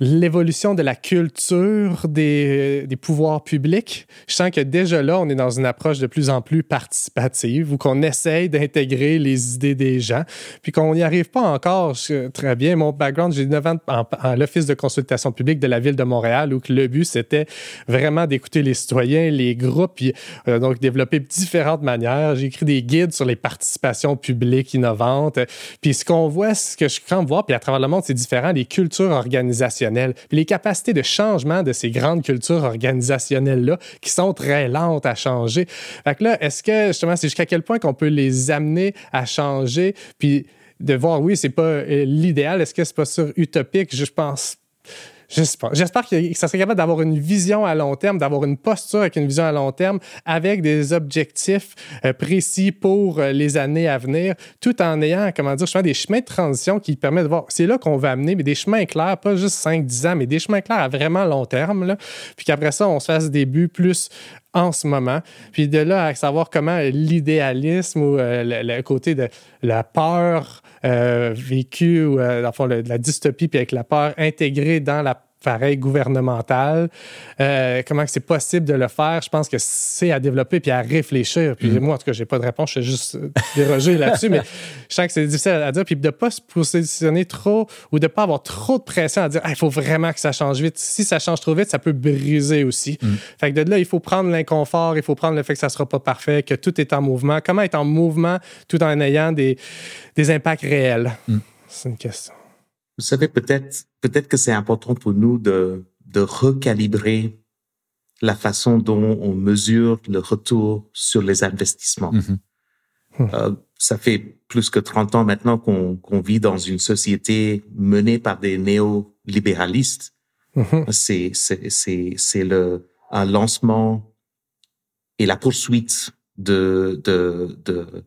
l'évolution de la culture des, des, pouvoirs publics. Je sens que déjà là, on est dans une approche de plus en plus participative où qu'on essaye d'intégrer les idées des gens, puis qu'on n'y arrive pas encore très bien. Mon background, j'ai 9 ans à l'Office de consultation publique de la Ville de Montréal où le but, c'était vraiment d'écouter les citoyens, les groupes, puis euh, donc développer différentes manières. J'ai écrit des guides sur les participations publiques innovantes. Puis ce qu'on voit, ce que je crains voir, puis à travers le monde, c'est différent, les cultures organisationnelles, puis les capacités de changement de ces grandes cultures organisationnelles-là qui sont très lentes à changer. Fait que là, est-ce que justement, c'est jusqu'à quel point qu'on peut les amener à changer, puis de voir, oui, c'est pas euh, l'idéal, est-ce que c'est pas sur utopique? Je pense J'espère, que ça serait capable d'avoir une vision à long terme, d'avoir une posture avec une vision à long terme, avec des objectifs euh, précis pour euh, les années à venir, tout en ayant, comment dire, des chemins de transition qui permettent de voir, c'est là qu'on va amener, mais des chemins clairs, pas juste 5-10 ans, mais des chemins clairs à vraiment long terme, là, puis qu'après ça, on se fasse des buts plus en ce moment. Puis de là à savoir comment l'idéalisme ou euh, le, côté de la peur euh, vécue ou euh, le la dystopie puis avec la peur intégrée dans la pareil gouvernemental. Euh, comment c'est possible de le faire? Je pense que c'est à développer puis à réfléchir. Puis mm. moi, en tout cas, j'ai pas de réponse. Je suis juste dérogé là-dessus, mais je sens que c'est difficile à dire. Puis de pas se positionner trop ou de pas avoir trop de pression à dire il faut vraiment que ça change vite. Si ça change trop vite, ça peut briser aussi. Mm. Fait que de là, il faut prendre l'inconfort, il faut prendre le fait que ça sera pas parfait, que tout est en mouvement. Comment être en mouvement tout en ayant des, des impacts réels? Mm. C'est une question. Vous savez, peut-être, peut-être que c'est important pour nous de, de recalibrer la façon dont on mesure le retour sur les investissements. Mm-hmm. Euh, ça fait plus que 30 ans maintenant qu'on qu'on vit dans une société menée par des néolibéralistes. Mm-hmm. C'est c'est c'est le un lancement et la poursuite de de de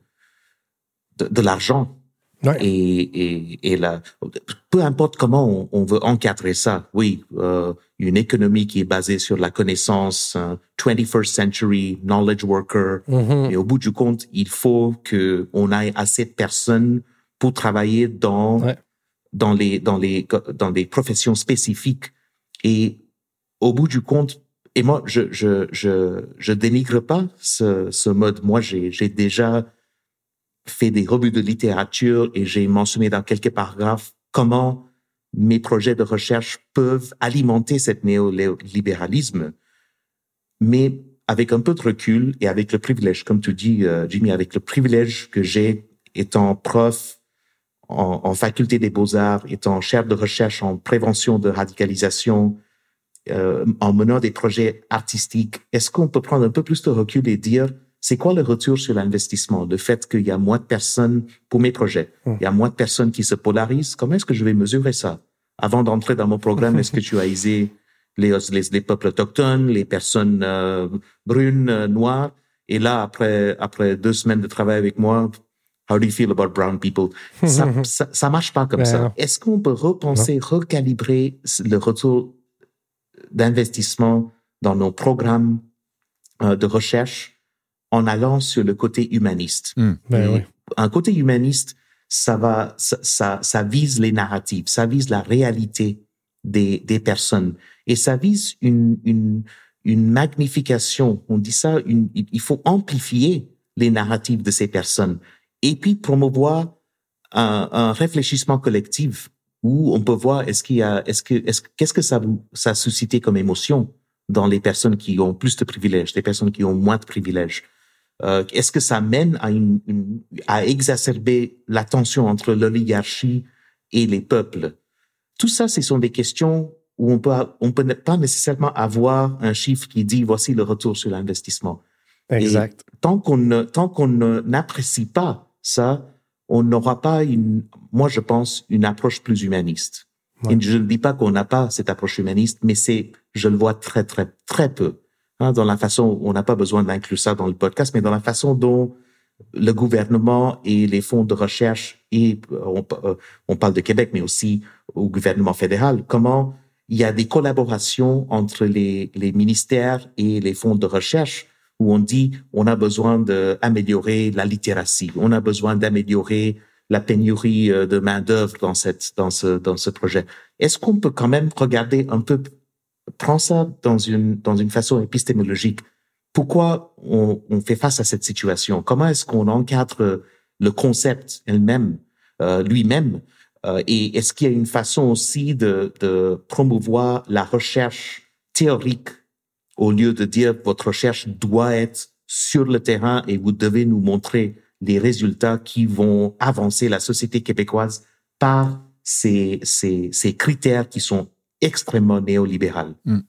de, de l'argent et, et, et là, peu importe comment on, veut encadrer ça, oui, euh, une économie qui est basée sur la connaissance, 21st century knowledge worker, mm-hmm. et au bout du compte, il faut que on ait assez de personnes pour travailler dans dans les dans les dans des professions spécifiques. Et au bout du compte, et moi, je je je je dénigre pas ce ce mode. Moi, j'ai j'ai déjà fait des revues de littérature et j'ai mentionné dans quelques paragraphes comment mes projets de recherche peuvent alimenter cette néolibéralisme, mais avec un peu de recul et avec le privilège, comme tu dis, euh, Jimmy, avec le privilège que j'ai étant prof en, en faculté des beaux-arts, étant chef de recherche en prévention de radicalisation, euh, en menant des projets artistiques, est-ce qu'on peut prendre un peu plus de recul et dire c'est quoi le retour sur l'investissement? Le fait qu'il y a moins de personnes pour mes projets, hum. il y a moins de personnes qui se polarisent. Comment est-ce que je vais mesurer ça? Avant d'entrer dans mon programme, est-ce que tu as aisé les, les, peuples autochtones, les personnes euh, brunes, euh, noires? Et là, après, après deux semaines de travail avec moi, how do you feel about brown people? Ça, ça, ça marche pas comme ça. Est-ce qu'on peut repenser, recalibrer le retour d'investissement dans nos programmes euh, de recherche? En allant sur le côté humaniste. Hmm. Ben un côté humaniste, ça va, ça, ça, ça, vise les narratives, ça vise la réalité des, des personnes et ça vise une, une, une magnification. On dit ça, une, il faut amplifier les narratives de ces personnes et puis promouvoir un, un réfléchissement collectif où on peut voir est-ce qu'il y a, est-ce que, est-ce qu'est-ce que ça vous, ça a suscité comme émotion dans les personnes qui ont plus de privilèges, les personnes qui ont moins de privilèges. Euh, est-ce que ça mène à, une, à exacerber la tension entre l'oligarchie et les peuples? Tout ça, ce sont des questions où on peut on peut pas nécessairement avoir un chiffre qui dit voici le retour sur l'investissement. Exact. tant qu'on ne, tant qu'on n'apprécie pas ça, on n'aura pas une, moi je pense, une approche plus humaniste. Et je ne dis pas qu'on n'a pas cette approche humaniste, mais c'est, je le vois très très très peu. Hein, dans la façon, on n'a pas besoin d'inclure ça dans le podcast, mais dans la façon dont le gouvernement et les fonds de recherche, et euh, euh, on, parle de Québec, mais aussi au gouvernement fédéral, comment il y a des collaborations entre les, les ministères et les fonds de recherche où on dit on a besoin d'améliorer la littératie, on a besoin d'améliorer la pénurie de main d'œuvre dans cette dans ce dans ce projet. Est-ce qu'on peut quand même regarder un peu prends ça dans une dans une façon épistémologique. Pourquoi on, on fait face à cette situation? Comment est-ce qu'on encadre le concept elle-même, euh, lui-même? Euh, Et est-ce qu'il y a une façon aussi de, de promouvoir la recherche théorique au lieu de dire votre recherche doit être sur le terrain et vous devez nous montrer les résultats qui vont avancer la société québécoise par ces, ces, ces critères qui sont extrêmement néolibérales. Mm.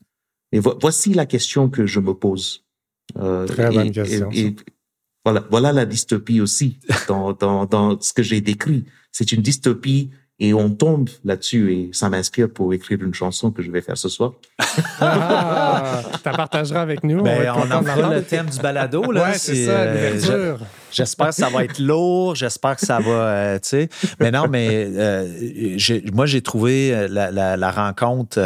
Et voici la question que je me pose. Euh, Très bonne question. Et, voilà, voilà la dystopie aussi dans, dans, dans ce que j'ai décrit. C'est une dystopie et on tombe là-dessus et ça m'inspire pour écrire une chanson que je vais faire ce soir. Ah, tu la partageras avec nous. Ben, on, en le thème du balado. Là, ouais, c'est ça, euh, J'espère que ça va être lourd, j'espère que ça va, euh, tu sais. Mais non, mais euh, moi, j'ai trouvé euh, la, la, rencontre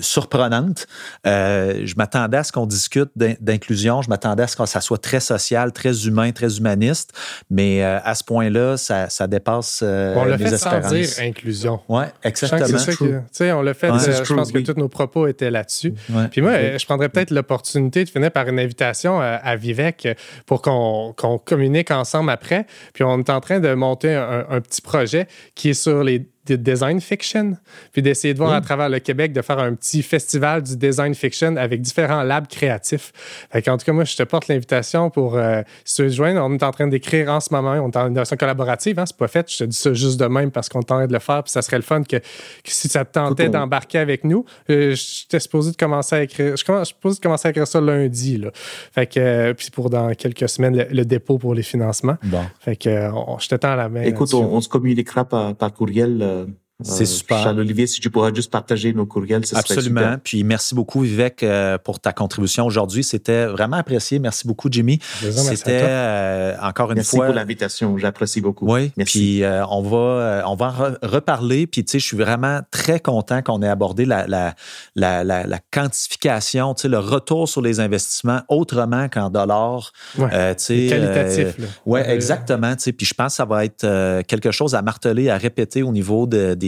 surprenante. je m'attendais à ce qu'on discute d'inclusion, je m'attendais à ce que ça soit très social, très humain, très humaniste, mais à ce point-là, ça, ça dépasse on l'a fait sans dire inclusion. Oui, exactement. Tu sais, on l'a fait, je pense que tous nos propos étaient là-dessus. Puis moi, je prendrais peut-être l'opportunité de finir par une invitation à, Vivek pour qu'on communique ensemble après. Puis on est en train de monter un petit projet qui est sur les de design fiction, puis d'essayer de voir à travers le Québec, de faire un petit festival du design fiction avec différents labs créatifs. en tout cas, moi, je te porte l'invitation pour euh, se joindre. On est en train d'écrire en ce moment, on est en innovation collaborative, hein, c'est pas fait, je te dis ça juste de même parce qu'on train de le faire, puis ça serait le fun que, si ça te tentait d'embarquer avec nous, euh, j'étais supposé de commencer à écrire, je suis supposé de commencer à écrire ça lundi, là. Fait que, euh, puis pour dans quelques semaines, le, dépôt pour les financements. Bon. Fait que, je te tends la main. Écoute, on, se communiquera par, par courriel the c'est euh, super. Charles-Olivier, si tu pourrais juste partager nos courriels, ce Absolument. Serait super. Puis merci beaucoup, Vivek, euh, pour ta contribution aujourd'hui. C'était vraiment apprécié. Merci beaucoup, Jimmy. C'était euh, encore une merci fois. Merci pour l'invitation. J'apprécie beaucoup. Oui. Merci. Puis on va, on va en reparler. Puis tu sais, je suis vraiment très content qu'on ait abordé la, la, la, la, quantification, tu sais, le retour sur les investissements autrement qu'en dollars. Ouais. tu sais, qualitatif. oui, exactement. Tu sais, puis je pense que ça va être quelque chose à marteler, à répéter au niveau de, des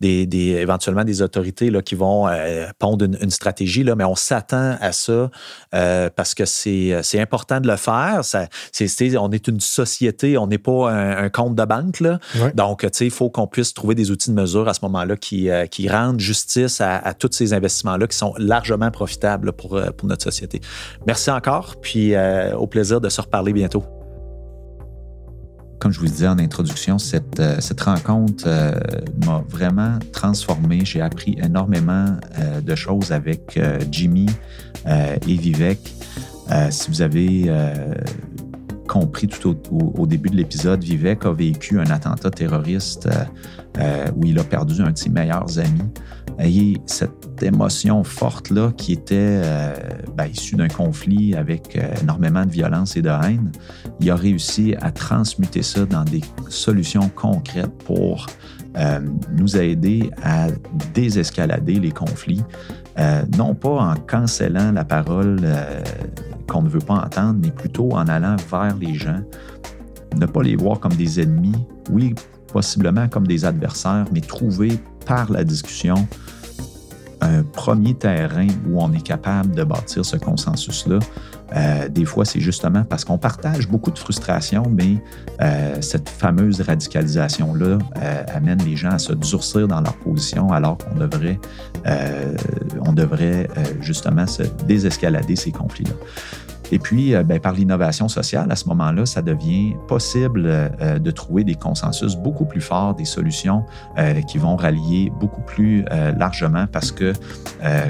des, des, éventuellement des autorités là, qui vont euh, pondre une, stratégie, là, mais on s'attend à ça euh, parce que c'est important de le faire. Ça, on est une société, on n'est pas un, compte de banque. Là. Donc, il faut qu'on puisse trouver des outils de mesure à ce moment-là qui, euh, qui rendent justice à, à tous ces investissements-là qui sont largement profitables pour, pour notre société. Merci encore, puis au plaisir de se reparler bientôt comme je vous disais en introduction, cette, euh, rencontre euh, m'a vraiment transformé. J'ai appris énormément euh, de choses avec Jimmy et Vivek. si vous avez compris tout au, début de l'épisode, Vivek a vécu un attentat terroriste où il a perdu un de ses meilleurs amis. Et cette émotion forte-là qui était ben, issue d'un conflit avec énormément de violence et de haine, il a réussi à transmuter ça dans des solutions concrètes pour euh, nous aider à désescalader les conflits, euh, non pas en cancellant la parole euh, qu'on ne veut pas entendre, mais plutôt en allant vers les gens, ne pas les voir comme des ennemis, oui, possiblement comme des adversaires, mais trouver par la discussion un premier terrain où on est capable de bâtir ce consensus-là. Euh, des fois, c'est justement parce qu'on partage beaucoup de frustration, mais euh, cette fameuse radicalisation-là euh, amène les gens à se durcir dans leur position alors qu'on devrait, on devrait justement se désescalader ces conflits-là. Et puis, euh, ben, par l'innovation sociale, à ce moment-là, ça devient possible euh, de trouver des consensus beaucoup plus forts, des solutions euh, qui vont rallier beaucoup plus largement parce que,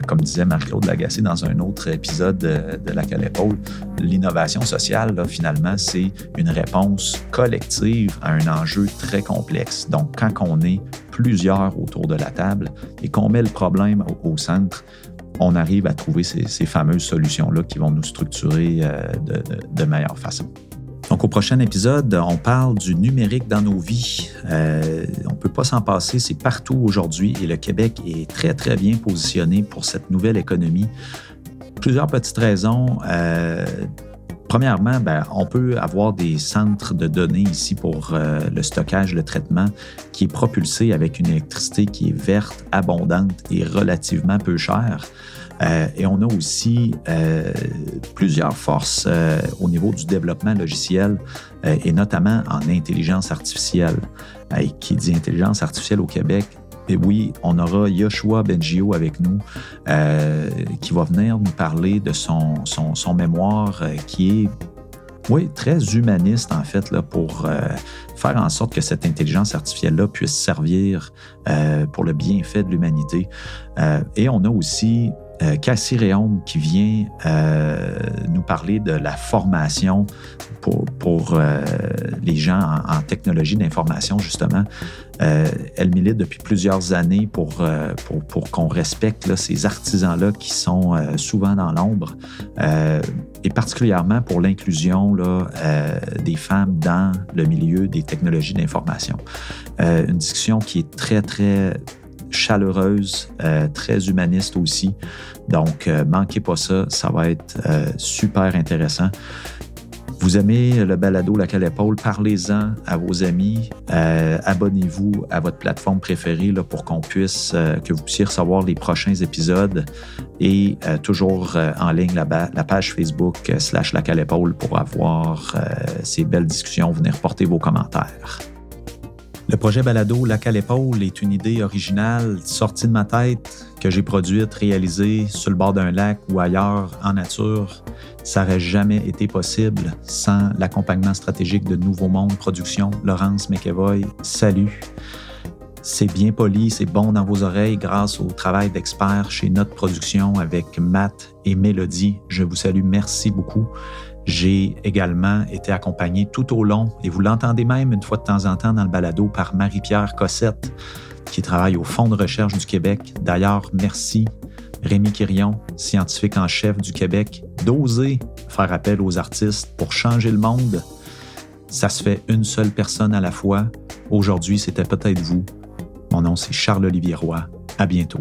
comme disait Marie-Claude Lagacé dans un autre épisode de, La Calépaule, l'innovation sociale, là, finalement, c'est une réponse collective à un enjeu très complexe. Donc, quand on est plusieurs autour de la table et qu'on met le problème au centre, on arrive à trouver ces, fameuses solutions-là qui vont nous structurer euh, de, meilleure façon. Donc, au prochain épisode, on parle du numérique dans nos vies. Euh, on ne peut pas s'en passer, c'est partout aujourd'hui et le Québec est très, très bien positionné pour cette nouvelle économie. Plusieurs petites raisons. Euh, Premièrement, ben, on peut avoir des centres de données ici pour euh, le stockage, le traitement, qui est propulsé avec une électricité qui est verte, abondante et relativement peu chère. Euh, et on a aussi euh, plusieurs forces au niveau du développement logiciel et notamment en intelligence artificielle. qui dit intelligence artificielle au Québec, et oui, on aura Yoshua Bengio avec nous euh, qui va venir nous parler de son, mémoire euh, qui est très humaniste en fait pour euh, faire en sorte que cette intelligence artificielle-là puisse servir pour le bienfait de l'humanité. et on a aussi Cassie Réaume qui vient nous parler de la formation pour, pour les gens en, technologie d'information, justement. Euh, elle milite depuis plusieurs années pour, euh, pour, pour qu'on respecte ces artisans-là qui sont euh, souvent dans l'ombre, et particulièrement pour l'inclusion des femmes dans le milieu des technologies d'information. une discussion qui est très, très chaleureuse, très humaniste aussi. Donc, manquez pas ça, ça va être super intéressant. Vous aimez le balado Laquelle épaule, parlez-en à vos amis. Euh, abonnez-vous à votre plateforme préférée là, pour qu'on puisse, euh, que vous puissiez recevoir les prochains épisodes et euh, toujours en ligne la, la page Facebook slash Laquelle épaule pour avoir ces belles discussions, venir porter vos commentaires. Le projet Balado Lac à l'épaule est une idée originale sortie de ma tête que j'ai produite, réalisée sur le bord d'un lac ou ailleurs en nature. Ça n'aurait jamais été possible sans l'accompagnement stratégique de Nouveau Monde Production, Laurence McEvoy. Salut! C'est bien poli, c'est bon dans vos oreilles grâce au travail d'experts chez Notre Production avec Matt et Mélodie. Je vous salue, merci beaucoup. J'ai également été accompagné tout au long, et vous l'entendez même une fois de temps en temps dans le balado, par Marie-Pierre Cossette, qui travaille au Fonds de recherche du Québec. D'ailleurs, merci Rémi Quirion, scientifique en chef du Québec, d'oser faire appel aux artistes pour changer le monde. Ça se fait une seule personne à la fois. Aujourd'hui, c'était peut-être vous. Mon nom, c'est Charles-Olivier Roy. À bientôt.